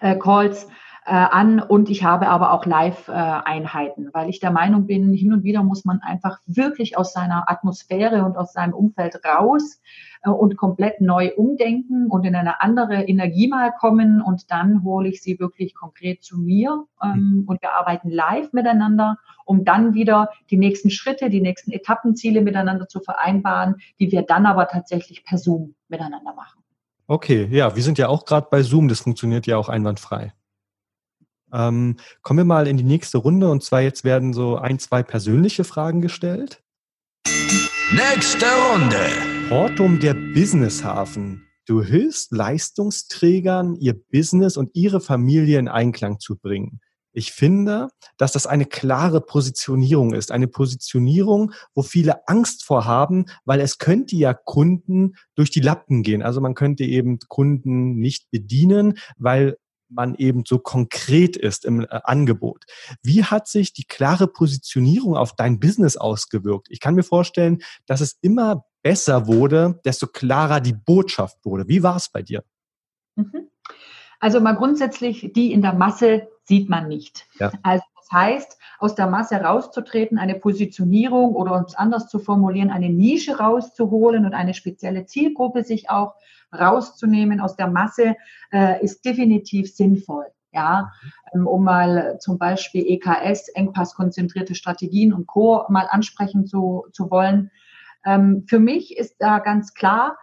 äh, Calls äh, an und ich habe aber auch Live-Einheiten, weil ich der Meinung bin, hin und wieder muss man einfach wirklich aus seiner Atmosphäre und aus seinem Umfeld raus äh, und komplett neu umdenken und in eine andere Energie mal kommen und dann hole ich sie wirklich konkret zu mir ähm, und wir arbeiten live miteinander, um dann wieder die nächsten Schritte, die nächsten Etappenziele miteinander zu vereinbaren, die wir dann aber tatsächlich per Zoom miteinander machen. Okay, ja, wir sind ja auch gerade bei Zoom, das funktioniert ja auch einwandfrei. Ähm, kommen wir mal in die nächste Runde und zwar jetzt werden so ein, zwei persönliche Fragen gestellt. Nächste Runde. Portum der Businesshafen. Du hilfst Leistungsträgern, ihr Business und ihre Familie in Einklang zu bringen. Ich finde, dass das eine klare Positionierung ist. Eine Positionierung, wo viele Angst vor haben, weil es könnte ja Kunden durch die Lappen gehen. Also man könnte eben Kunden nicht bedienen, weil man eben so konkret ist im äh, Angebot. Wie hat sich die klare Positionierung auf dein Business ausgewirkt? Ich kann mir vorstellen, dass es immer besser wurde, desto klarer die Botschaft wurde. Wie war es bei dir? Mhm. Also mal grundsätzlich, die in der Masse sieht man nicht. Ja. Also das heißt, aus der Masse rauszutreten, eine Positionierung oder um es anders zu formulieren, eine Nische rauszuholen und eine spezielle Zielgruppe sich auch rauszunehmen aus der Masse, äh, ist definitiv sinnvoll. Ja, ähm, um mal zum Beispiel EKS, engpasskonzentrierte Strategien und Co. mal ansprechen zu, zu wollen. Ähm, für mich ist da ganz klar,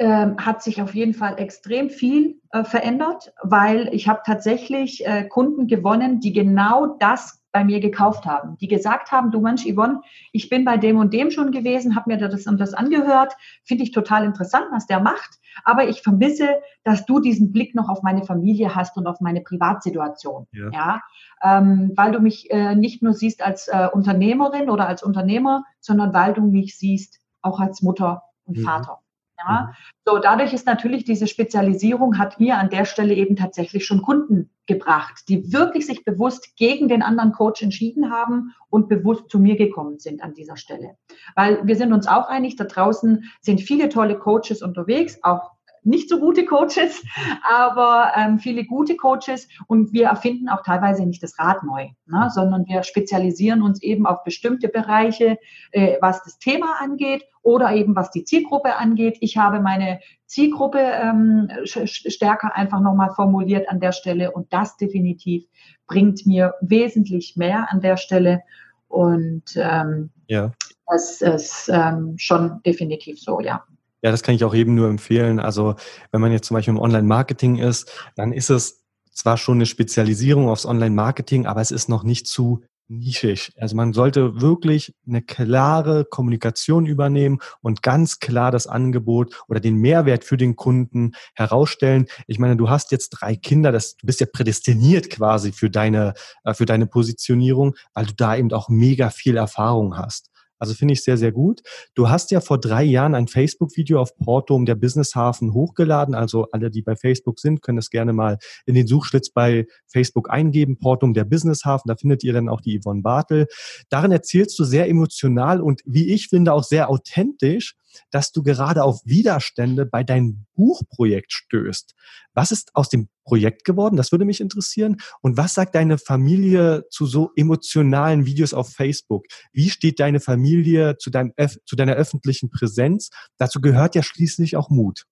ähm, hat sich auf jeden Fall extrem viel äh, verändert, weil ich habe tatsächlich äh, Kunden gewonnen, die genau das bei mir gekauft haben, die gesagt haben, du Mensch, Yvonne, ich bin bei dem und dem schon gewesen, habe mir das und das angehört, finde ich total interessant, was der macht, aber ich vermisse, dass du diesen Blick noch auf meine Familie hast und auf meine Privatsituation, ja, ja? Ähm, weil du mich äh, nicht nur siehst als äh, Unternehmerin oder als Unternehmer, sondern weil du mich siehst auch als Mutter und mhm. Vater. Ja, mhm. so dadurch ist natürlich diese Spezialisierung hat mir an der Stelle eben tatsächlich schon Kunden gebracht, die wirklich sich bewusst gegen den anderen Coach entschieden haben und bewusst zu mir gekommen sind an dieser Stelle. Weil wir sind uns auch einig, da draußen sind viele tolle Coaches unterwegs, auch nicht so gute Coaches, aber ähm, viele gute Coaches und wir erfinden auch teilweise nicht das Rad neu, ne, sondern wir spezialisieren uns eben auf bestimmte Bereiche, äh, was das Thema angeht oder eben was die Zielgruppe angeht. Ich habe meine Zielgruppe ähm, stärker einfach nochmal formuliert an der Stelle und das definitiv bringt mir wesentlich mehr an der Stelle und ähm, ja. das ist ähm, schon definitiv so, ja. Ja, das kann ich auch eben nur empfehlen. Also wenn man jetzt zum Beispiel im Online-Marketing ist, dann ist es zwar schon eine Spezialisierung aufs Online-Marketing, aber es ist noch nicht zu nischig. Also man sollte wirklich eine klare Kommunikation übernehmen und ganz klar das Angebot oder den Mehrwert für den Kunden herausstellen. Ich meine, du hast jetzt drei Kinder, das, du bist ja prädestiniert quasi für deine, äh, für deine Positionierung, weil du da eben auch mega viel Erfahrung hast. Also finde ich sehr, sehr gut. Du hast ja vor drei Jahren ein Facebook-Video auf Portum der Businesshafen hochgeladen. Also alle, die bei Facebook sind, können das gerne mal in den Suchschlitz bei Facebook eingeben. Portum der Businesshafen. Da findet ihr dann auch die Yvonne Bartel. Darin erzählst du sehr emotional und wie ich finde auch sehr authentisch dass du gerade auf Widerstände bei deinem Buchprojekt stößt. Was ist aus dem Projekt geworden? Das würde mich interessieren. Und was sagt deine Familie zu so emotionalen Videos auf Facebook? Wie steht deine Familie zu, deinem, zu deiner öffentlichen Präsenz? Dazu gehört ja schließlich auch Mut.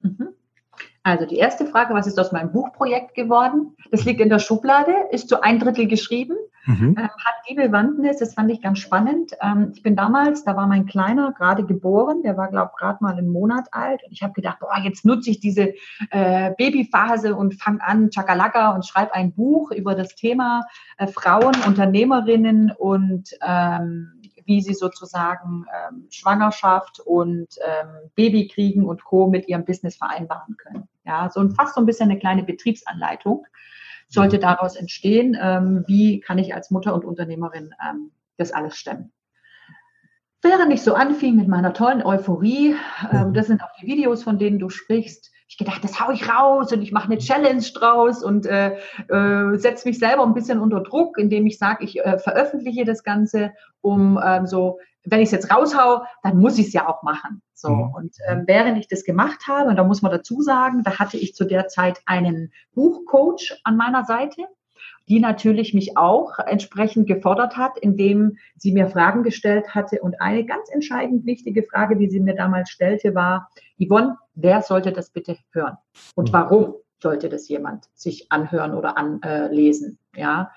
Mhm. Also die erste Frage, was ist aus meinem Buchprojekt geworden? Das liegt in der Schublade, ist zu ein Drittel geschrieben, mhm. äh, hat die Bewandtnis, das fand ich ganz spannend. Ähm, ich bin damals, da war mein Kleiner gerade geboren, der war, glaube ich, gerade mal einen Monat alt. Und ich habe gedacht, boah, jetzt nutze ich diese äh, Babyphase und fange an, Chakalaka, und schreibe ein Buch über das Thema äh, Frauen, Unternehmerinnen und ähm, wie sie sozusagen ähm, Schwangerschaft und ähm, Babykriegen und Co. mit ihrem Business vereinbaren können. Ja, so fast so ein bisschen eine kleine Betriebsanleitung sollte daraus entstehen, ähm, wie kann ich als Mutter und Unternehmerin ähm, das alles stemmen. Während ich so anfing mit meiner tollen Euphorie, ähm, mhm. das sind auch die Videos, von denen du sprichst, ich gedacht, das hau ich raus und ich mache eine Challenge draus und äh, äh, setze mich selber ein bisschen unter Druck, indem ich sage, ich äh, veröffentliche das Ganze, um ähm, so wenn ich es jetzt raushau, dann muss ich es ja auch machen. So. Mhm. Und ähm, während ich das gemacht habe, und da muss man dazu sagen, da hatte ich zu der Zeit einen Buchcoach an meiner Seite, die natürlich mich auch entsprechend gefordert hat, indem sie mir Fragen gestellt hatte. Und eine ganz entscheidend wichtige Frage, die sie mir damals stellte, war, Yvonne, wer sollte das bitte hören? Und mhm. warum sollte das jemand sich anhören oder anlesen? Ja.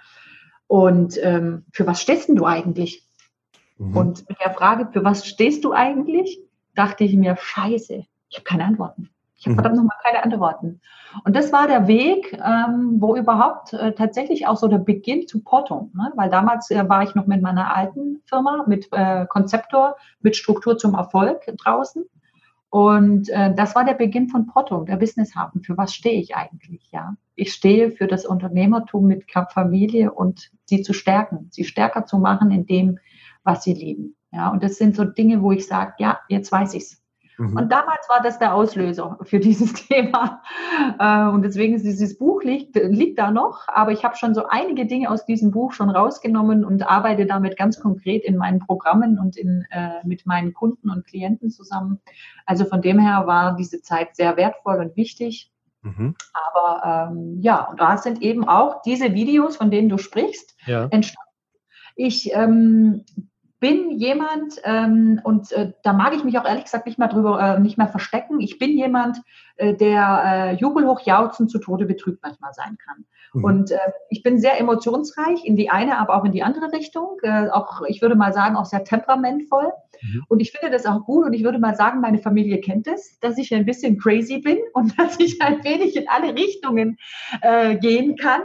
Und ähm, für was stehst denn du eigentlich? Mhm. Und mit der Frage, für was stehst du eigentlich, dachte ich mir, scheiße, ich habe keine Antworten. Ich habe mhm. verdammt nochmal keine Antworten. Und das war der Weg, ähm, wo überhaupt äh, tatsächlich auch so der Beginn zu Portung, ne? weil damals äh, war ich noch mit meiner alten Firma, mit äh, Konzeptor, mit Struktur zum Erfolg draußen. Und äh, das war der Beginn von Portung, der Business Hafen. Für was stehe ich eigentlich? Ja, ich stehe für das Unternehmertum mit Familie und sie zu stärken, sie stärker zu machen in dem, was sie lieben. Ja, und das sind so Dinge, wo ich sage, ja, jetzt weiß ich's. Mhm. Und damals war das der Auslöser für dieses Thema. Äh, und deswegen ist dieses Buch liegt, liegt da noch, aber ich habe schon so einige Dinge aus diesem Buch schon rausgenommen und arbeite damit ganz konkret in meinen Programmen und in, äh, mit meinen Kunden und Klienten zusammen. Also von dem her war diese Zeit sehr wertvoll und wichtig. Mhm. Aber ähm, ja, und da sind eben auch diese Videos, von denen du sprichst, ja. entstanden. Ich ähm, bin jemand, ähm, und äh, da mag ich mich auch ehrlich gesagt nicht mehr drüber, äh, nicht mehr verstecken. Ich bin jemand, äh, der äh, jubelhoch jauzen zu Tode betrübt manchmal sein kann. Mhm. Und äh, ich bin sehr emotionsreich in die eine, aber auch in die andere Richtung. Äh, auch, ich würde mal sagen, auch sehr temperamentvoll. Mhm. Und ich finde das auch gut. Und ich würde mal sagen, meine Familie kennt es, dass ich ein bisschen crazy bin und dass ich ein wenig in alle Richtungen äh, gehen kann.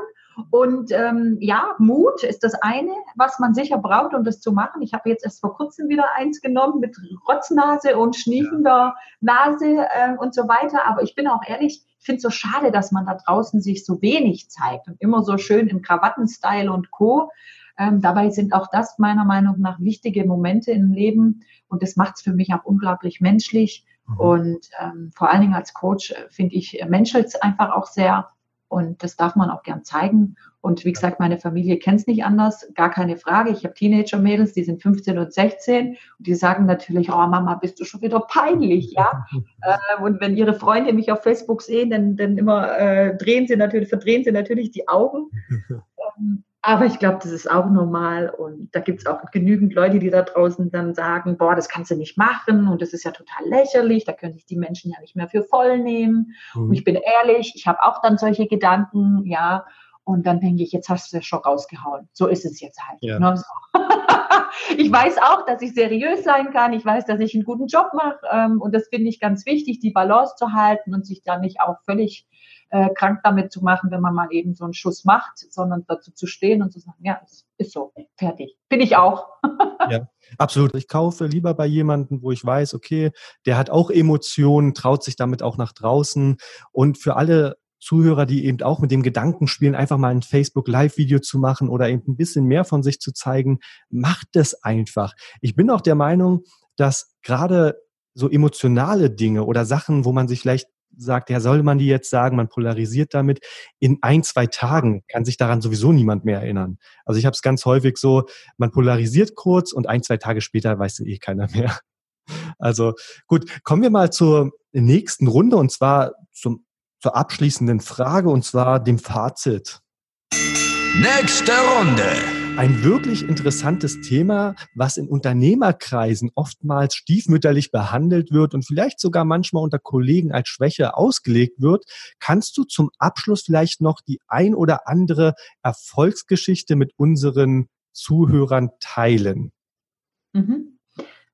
Und ähm, ja, Mut ist das eine, was man sicher braucht, um das zu machen. Ich habe jetzt erst vor kurzem wieder eins genommen mit Rotznase und schniefender Nase äh, und so weiter. Aber ich bin auch ehrlich, ich finde es so schade, dass man da draußen sich so wenig zeigt und immer so schön im Krawattenstyle und Co. Ähm, dabei sind auch das meiner Meinung nach wichtige Momente im Leben und das macht es für mich auch unglaublich menschlich. Mhm. Und ähm, vor allen Dingen als Coach äh, finde ich, menschelt es einfach auch sehr. Und das darf man auch gern zeigen. Und wie gesagt, meine Familie kennt es nicht anders, gar keine Frage. Ich habe Teenager-Mädels, die sind 15 und 16 und die sagen natürlich, oh Mama, bist du schon wieder peinlich, ja? äh, und wenn ihre Freunde mich auf Facebook sehen, dann, dann immer äh, drehen sie natürlich, verdrehen sie natürlich die Augen. aber ich glaube, das ist auch normal und da gibt es auch genügend Leute, die da draußen dann sagen, boah, das kannst du nicht machen und das ist ja total lächerlich, da können sich die Menschen ja nicht mehr für voll nehmen. Mhm. Und ich bin ehrlich, ich habe auch dann solche Gedanken, ja, und dann denke ich, jetzt hast du es schon rausgehauen. So ist es jetzt halt. Ja. Ne? ich weiß auch, dass ich seriös sein kann. Ich weiß, dass ich einen guten Job mache. Ähm, und das finde ich ganz wichtig, die Balance zu halten und sich da nicht auch völlig äh, krank damit zu machen, wenn man mal eben so einen Schuss macht, sondern dazu zu stehen und zu sagen, ja, es ist so, fertig. Bin ich auch. ja, absolut. Ich kaufe lieber bei jemandem, wo ich weiß, okay, der hat auch Emotionen, traut sich damit auch nach draußen. Und für alle Zuhörer, die eben auch mit dem Gedanken spielen, einfach mal ein Facebook Live-Video zu machen oder eben ein bisschen mehr von sich zu zeigen, macht das einfach. Ich bin auch der Meinung, dass gerade so emotionale Dinge oder Sachen, wo man sich vielleicht sagt, ja, soll man die jetzt sagen, man polarisiert damit. In ein, zwei Tagen kann sich daran sowieso niemand mehr erinnern. Also ich habe es ganz häufig so, man polarisiert kurz und ein, zwei Tage später weiß eh keiner mehr. Also gut, kommen wir mal zur nächsten Runde und zwar zum, zur abschließenden Frage und zwar dem Fazit. Nächste Runde. Ein wirklich interessantes Thema, was in Unternehmerkreisen oftmals stiefmütterlich behandelt wird und vielleicht sogar manchmal unter Kollegen als Schwäche ausgelegt wird. Kannst du zum Abschluss vielleicht noch die ein oder andere Erfolgsgeschichte mit unseren Zuhörern teilen? Mhm.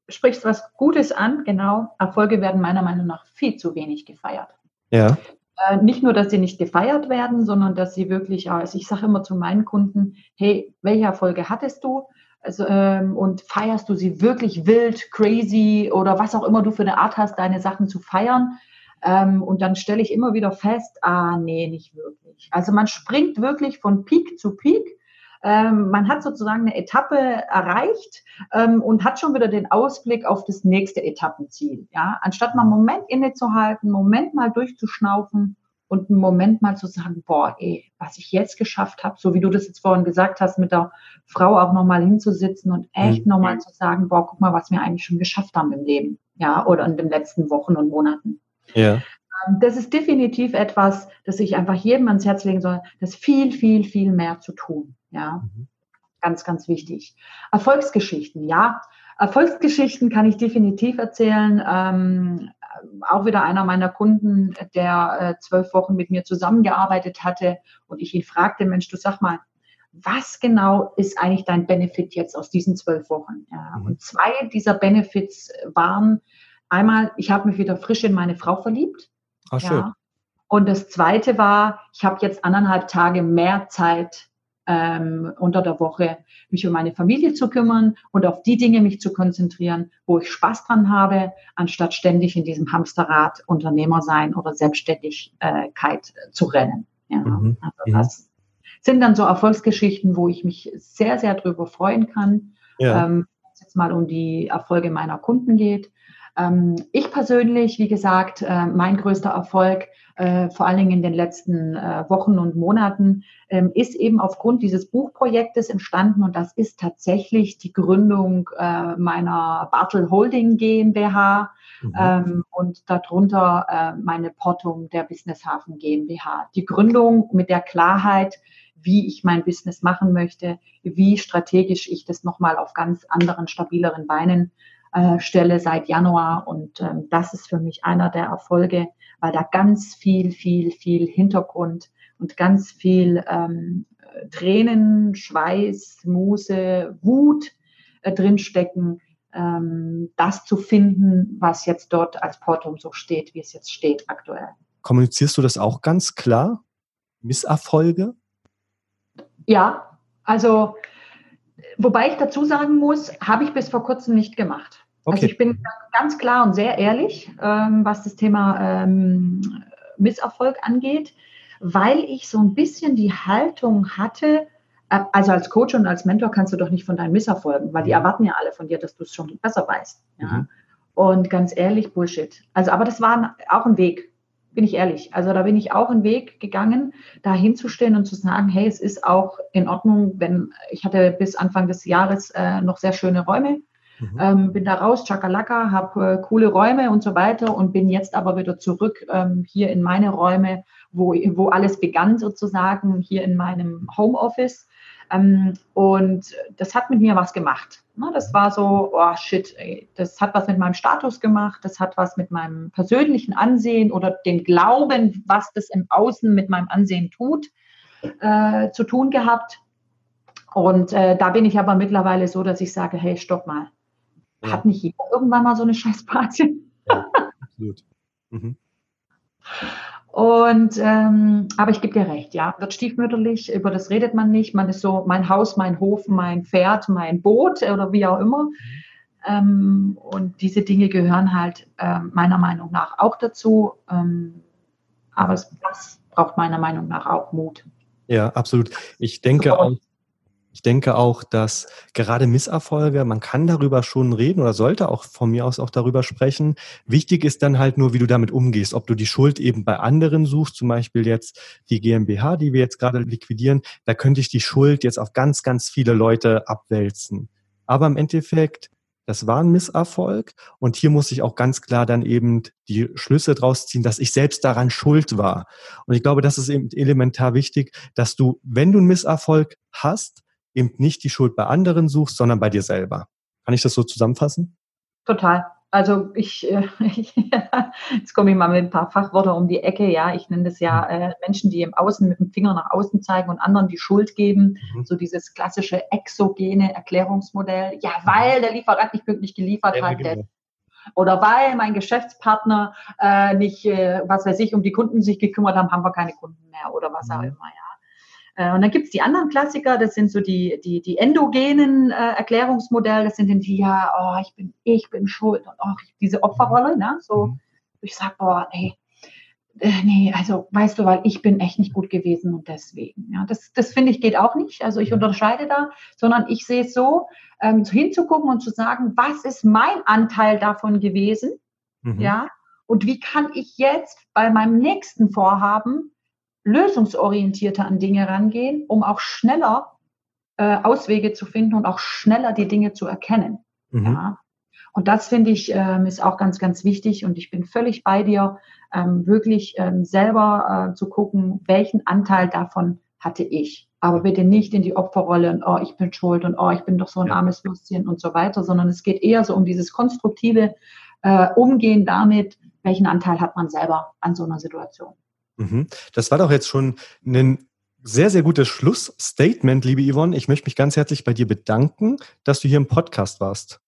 Sprichst was Gutes an, genau. Erfolge werden meiner Meinung nach viel zu wenig gefeiert. Ja. Äh, nicht nur, dass sie nicht gefeiert werden, sondern dass sie wirklich, also ich sage immer zu meinen Kunden, hey, welche Erfolge hattest du? Also, ähm, und feierst du sie wirklich wild, crazy oder was auch immer du für eine Art hast, deine Sachen zu feiern? Ähm, und dann stelle ich immer wieder fest, ah, nee, nicht wirklich. Also man springt wirklich von Peak zu Peak ähm, man hat sozusagen eine Etappe erreicht ähm, und hat schon wieder den Ausblick auf das nächste Etappenziel. Ja, anstatt mal einen Moment innezuhalten, einen Moment mal durchzuschnaufen und einen Moment mal zu sagen, boah, ey, was ich jetzt geschafft habe, so wie du das jetzt vorhin gesagt hast, mit der Frau auch nochmal hinzusitzen und echt mhm. nochmal zu sagen, boah, guck mal, was wir eigentlich schon geschafft haben im Leben, ja, oder in den letzten Wochen und Monaten. Ja. Ähm, das ist definitiv etwas, das ich einfach jedem ans Herz legen soll, das viel, viel, viel mehr zu tun, ja. Mhm. Ganz, ganz wichtig. Erfolgsgeschichten, ja. Erfolgsgeschichten kann ich definitiv erzählen. Ähm, auch wieder einer meiner Kunden, der äh, zwölf Wochen mit mir zusammengearbeitet hatte und ich ihn fragte, Mensch, du sag mal, was genau ist eigentlich dein Benefit jetzt aus diesen zwölf Wochen? Ja, mhm. Und zwei dieser Benefits waren einmal, ich habe mich wieder frisch in meine Frau verliebt. Ach, schön. Ja. Und das zweite war, ich habe jetzt anderthalb Tage mehr Zeit ähm, unter der Woche, mich um meine Familie zu kümmern und auf die Dinge mich zu konzentrieren, wo ich Spaß dran habe, anstatt ständig in diesem Hamsterrad Unternehmer sein oder Selbstständigkeit zu rennen. Ja, mhm. Also mhm. das sind dann so Erfolgsgeschichten, wo ich mich sehr, sehr drüber freuen kann. Ja. Ähm, wenn es jetzt mal um die Erfolge meiner Kunden geht. Ähm, ich persönlich, wie gesagt, äh, mein größter Erfolg, äh, vor allen Dingen in den letzten äh, Wochen und Monaten, ähm, ist eben aufgrund dieses Buchprojektes entstanden und das ist tatsächlich die Gründung meiner Bartel Holding GmbH mhm. Ähm, und darunter meine Portung der Business Hafen GmbH. Die Gründung mit der Klarheit, wie ich mein Business machen möchte, wie strategisch ich das nochmal auf ganz anderen, stabileren Beinen äh, stelle seit Januar. Und ähm, das ist für mich einer der Erfolge, weil da ganz viel, viel, viel Hintergrund und ganz viel ähm, Tränen, Schweiß, Muße, Wut äh, drinstecken, ähm, das zu finden, was jetzt dort als Portum so steht, wie es jetzt steht aktuell. Kommunizierst du das auch ganz klar? Misserfolge? Ja, also Wobei ich dazu sagen muss, habe ich bis vor kurzem nicht gemacht. Also okay. Also ich bin ganz klar und sehr ehrlich, ähm, was das Thema ähm, Misserfolg angeht, weil ich so ein bisschen die Haltung hatte, äh, also als Coach und als Mentor kannst du doch nicht von deinen Misserfolgen, weil die mhm. erwarten ja alle von dir, dass du es schon besser weißt. Ja? Mhm. Und ganz ehrlich, Bullshit. Also, aber das war auch ein Weg bin ich ehrlich. Also da bin ich auch einen Weg gegangen, da hinzustehen und zu sagen, hey, es ist auch in Ordnung, wenn ich hatte bis Anfang des Jahres äh, noch sehr schöne Räume. Mhm. Ähm, bin da raus, Chakalaka, habe äh, coole Räume und so weiter und bin jetzt aber wieder zurück ähm, hier in meine Räume, wo, wo alles begann sozusagen, hier in meinem Homeoffice. Ähm, und das hat mit mir was gemacht. Ne, das war so, oh shit, das hat was mit meinem Status gemacht, das hat was mit meinem persönlichen Ansehen oder dem Glauben, was das im Außen mit meinem Ansehen tut, äh, zu tun gehabt. Und äh, da bin ich aber mittlerweile so, dass ich sage, hey, stopp mal. Ja. Hat nicht jeder irgendwann mal so eine Scheißparty? Ja, absolut. Mhm. Und ähm, aber ich gebe dir recht, ja, wird stiefmütterlich, über das redet man nicht. Man ist so mein Haus, mein Hof, mein Pferd, mein Boot oder wie auch immer. Ähm, und diese Dinge gehören halt äh, meiner Meinung nach auch dazu. Ähm, aber das braucht meiner Meinung nach auch Mut. Ja, absolut. Ich denke auch, ich denke auch, dass gerade Misserfolge, man kann darüber schon reden oder sollte auch von mir aus auch darüber sprechen. Wichtig ist dann halt nur, wie du damit umgehst, ob du die Schuld eben bei anderen suchst, zum Beispiel jetzt die GmbH, die wir jetzt gerade liquidieren, da könnte ich die Schuld jetzt auf ganz, ganz viele Leute abwälzen. Aber im Endeffekt, das war ein Misserfolg und hier muss ich auch ganz klar dann eben die Schlüsse draus ziehen, dass ich selbst daran schuld war. Und ich glaube, das ist eben elementar wichtig, dass du, wenn du einen Misserfolg hast, eben nicht die Schuld bei anderen suchst, sondern bei dir selber. Kann ich das so zusammenfassen? Total. Also ich, äh, jetzt komme ich mal mit ein paar Fachwörter um die Ecke. Ja, ich nenne das ja hm. äh, Menschen, die im Außen mit dem Finger nach außen zeigen und anderen die Schuld geben. Mhm. So dieses klassische exogene Erklärungsmodell. Ja, weil der Lieferant nicht pünktlich geliefert ja, hat. Genau. Oder weil mein Geschäftspartner äh, nicht, äh, was weiß ich, um die Kunden sich gekümmert haben, haben wir keine Kunden mehr oder was auch mhm. immer. Ja. Äh, und dann gibt es die anderen Klassiker, das sind so die, die, die endogenen äh, Erklärungsmodelle, das sind die, ja, oh, ich bin, ich bin schuld und oh, diese Opferrolle, ne? So, mhm. ich sag, boah, ey, äh, nee, also weißt du, weil ich bin echt nicht gut gewesen und deswegen. Ja, das, das finde ich geht auch nicht. Also ich unterscheide da, sondern ich sehe es so, ähm, hinzugucken und zu sagen, was ist mein Anteil davon gewesen? Mhm. Ja, und wie kann ich jetzt bei meinem nächsten Vorhaben lösungsorientierter an Dinge rangehen, um auch schneller äh, Auswege zu finden und auch schneller die Dinge zu erkennen. Mhm. Ja. Und das finde ich ähm, ist auch ganz, ganz wichtig. Und ich bin völlig bei dir, ähm, wirklich ähm, selber äh, zu gucken, welchen Anteil davon hatte ich. Aber bitte nicht in die Opferrolle und oh, ich bin schuld und oh, ich bin doch so ein ja. armes Würstchen und so weiter, sondern es geht eher so um dieses konstruktive äh, Umgehen damit, welchen Anteil hat man selber an so einer Situation. Mhm. Das war doch jetzt schon ein sehr, sehr gutes Schlussstatement, liebe Yvonne. Ich möchte mich ganz herzlich bei dir bedanken, dass du hier im Podcast warst.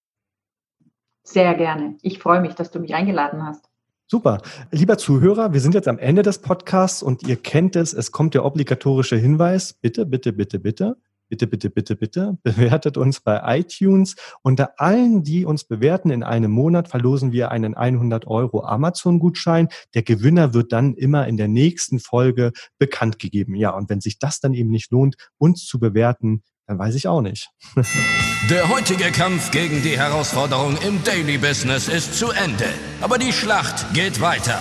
Sehr gerne. Ich freue mich, dass du mich eingeladen hast. Super. Lieber Zuhörer, wir sind jetzt am Ende des Podcasts und ihr kennt es, es kommt der obligatorische Hinweis. Bitte, bitte, bitte, bitte bitte, bitte, bitte, bitte, bewertet uns bei iTunes. Unter allen, die uns bewerten in einem Monat, verlosen wir einen 100 Euro Amazon-Gutschein. Der Gewinner wird dann immer in der nächsten Folge bekannt gegeben. Ja, und wenn sich das dann eben nicht lohnt, uns zu bewerten, dann weiß ich auch nicht. Der heutige Kampf gegen die Herausforderung im Daily Business ist zu Ende. Aber die Schlacht geht weiter.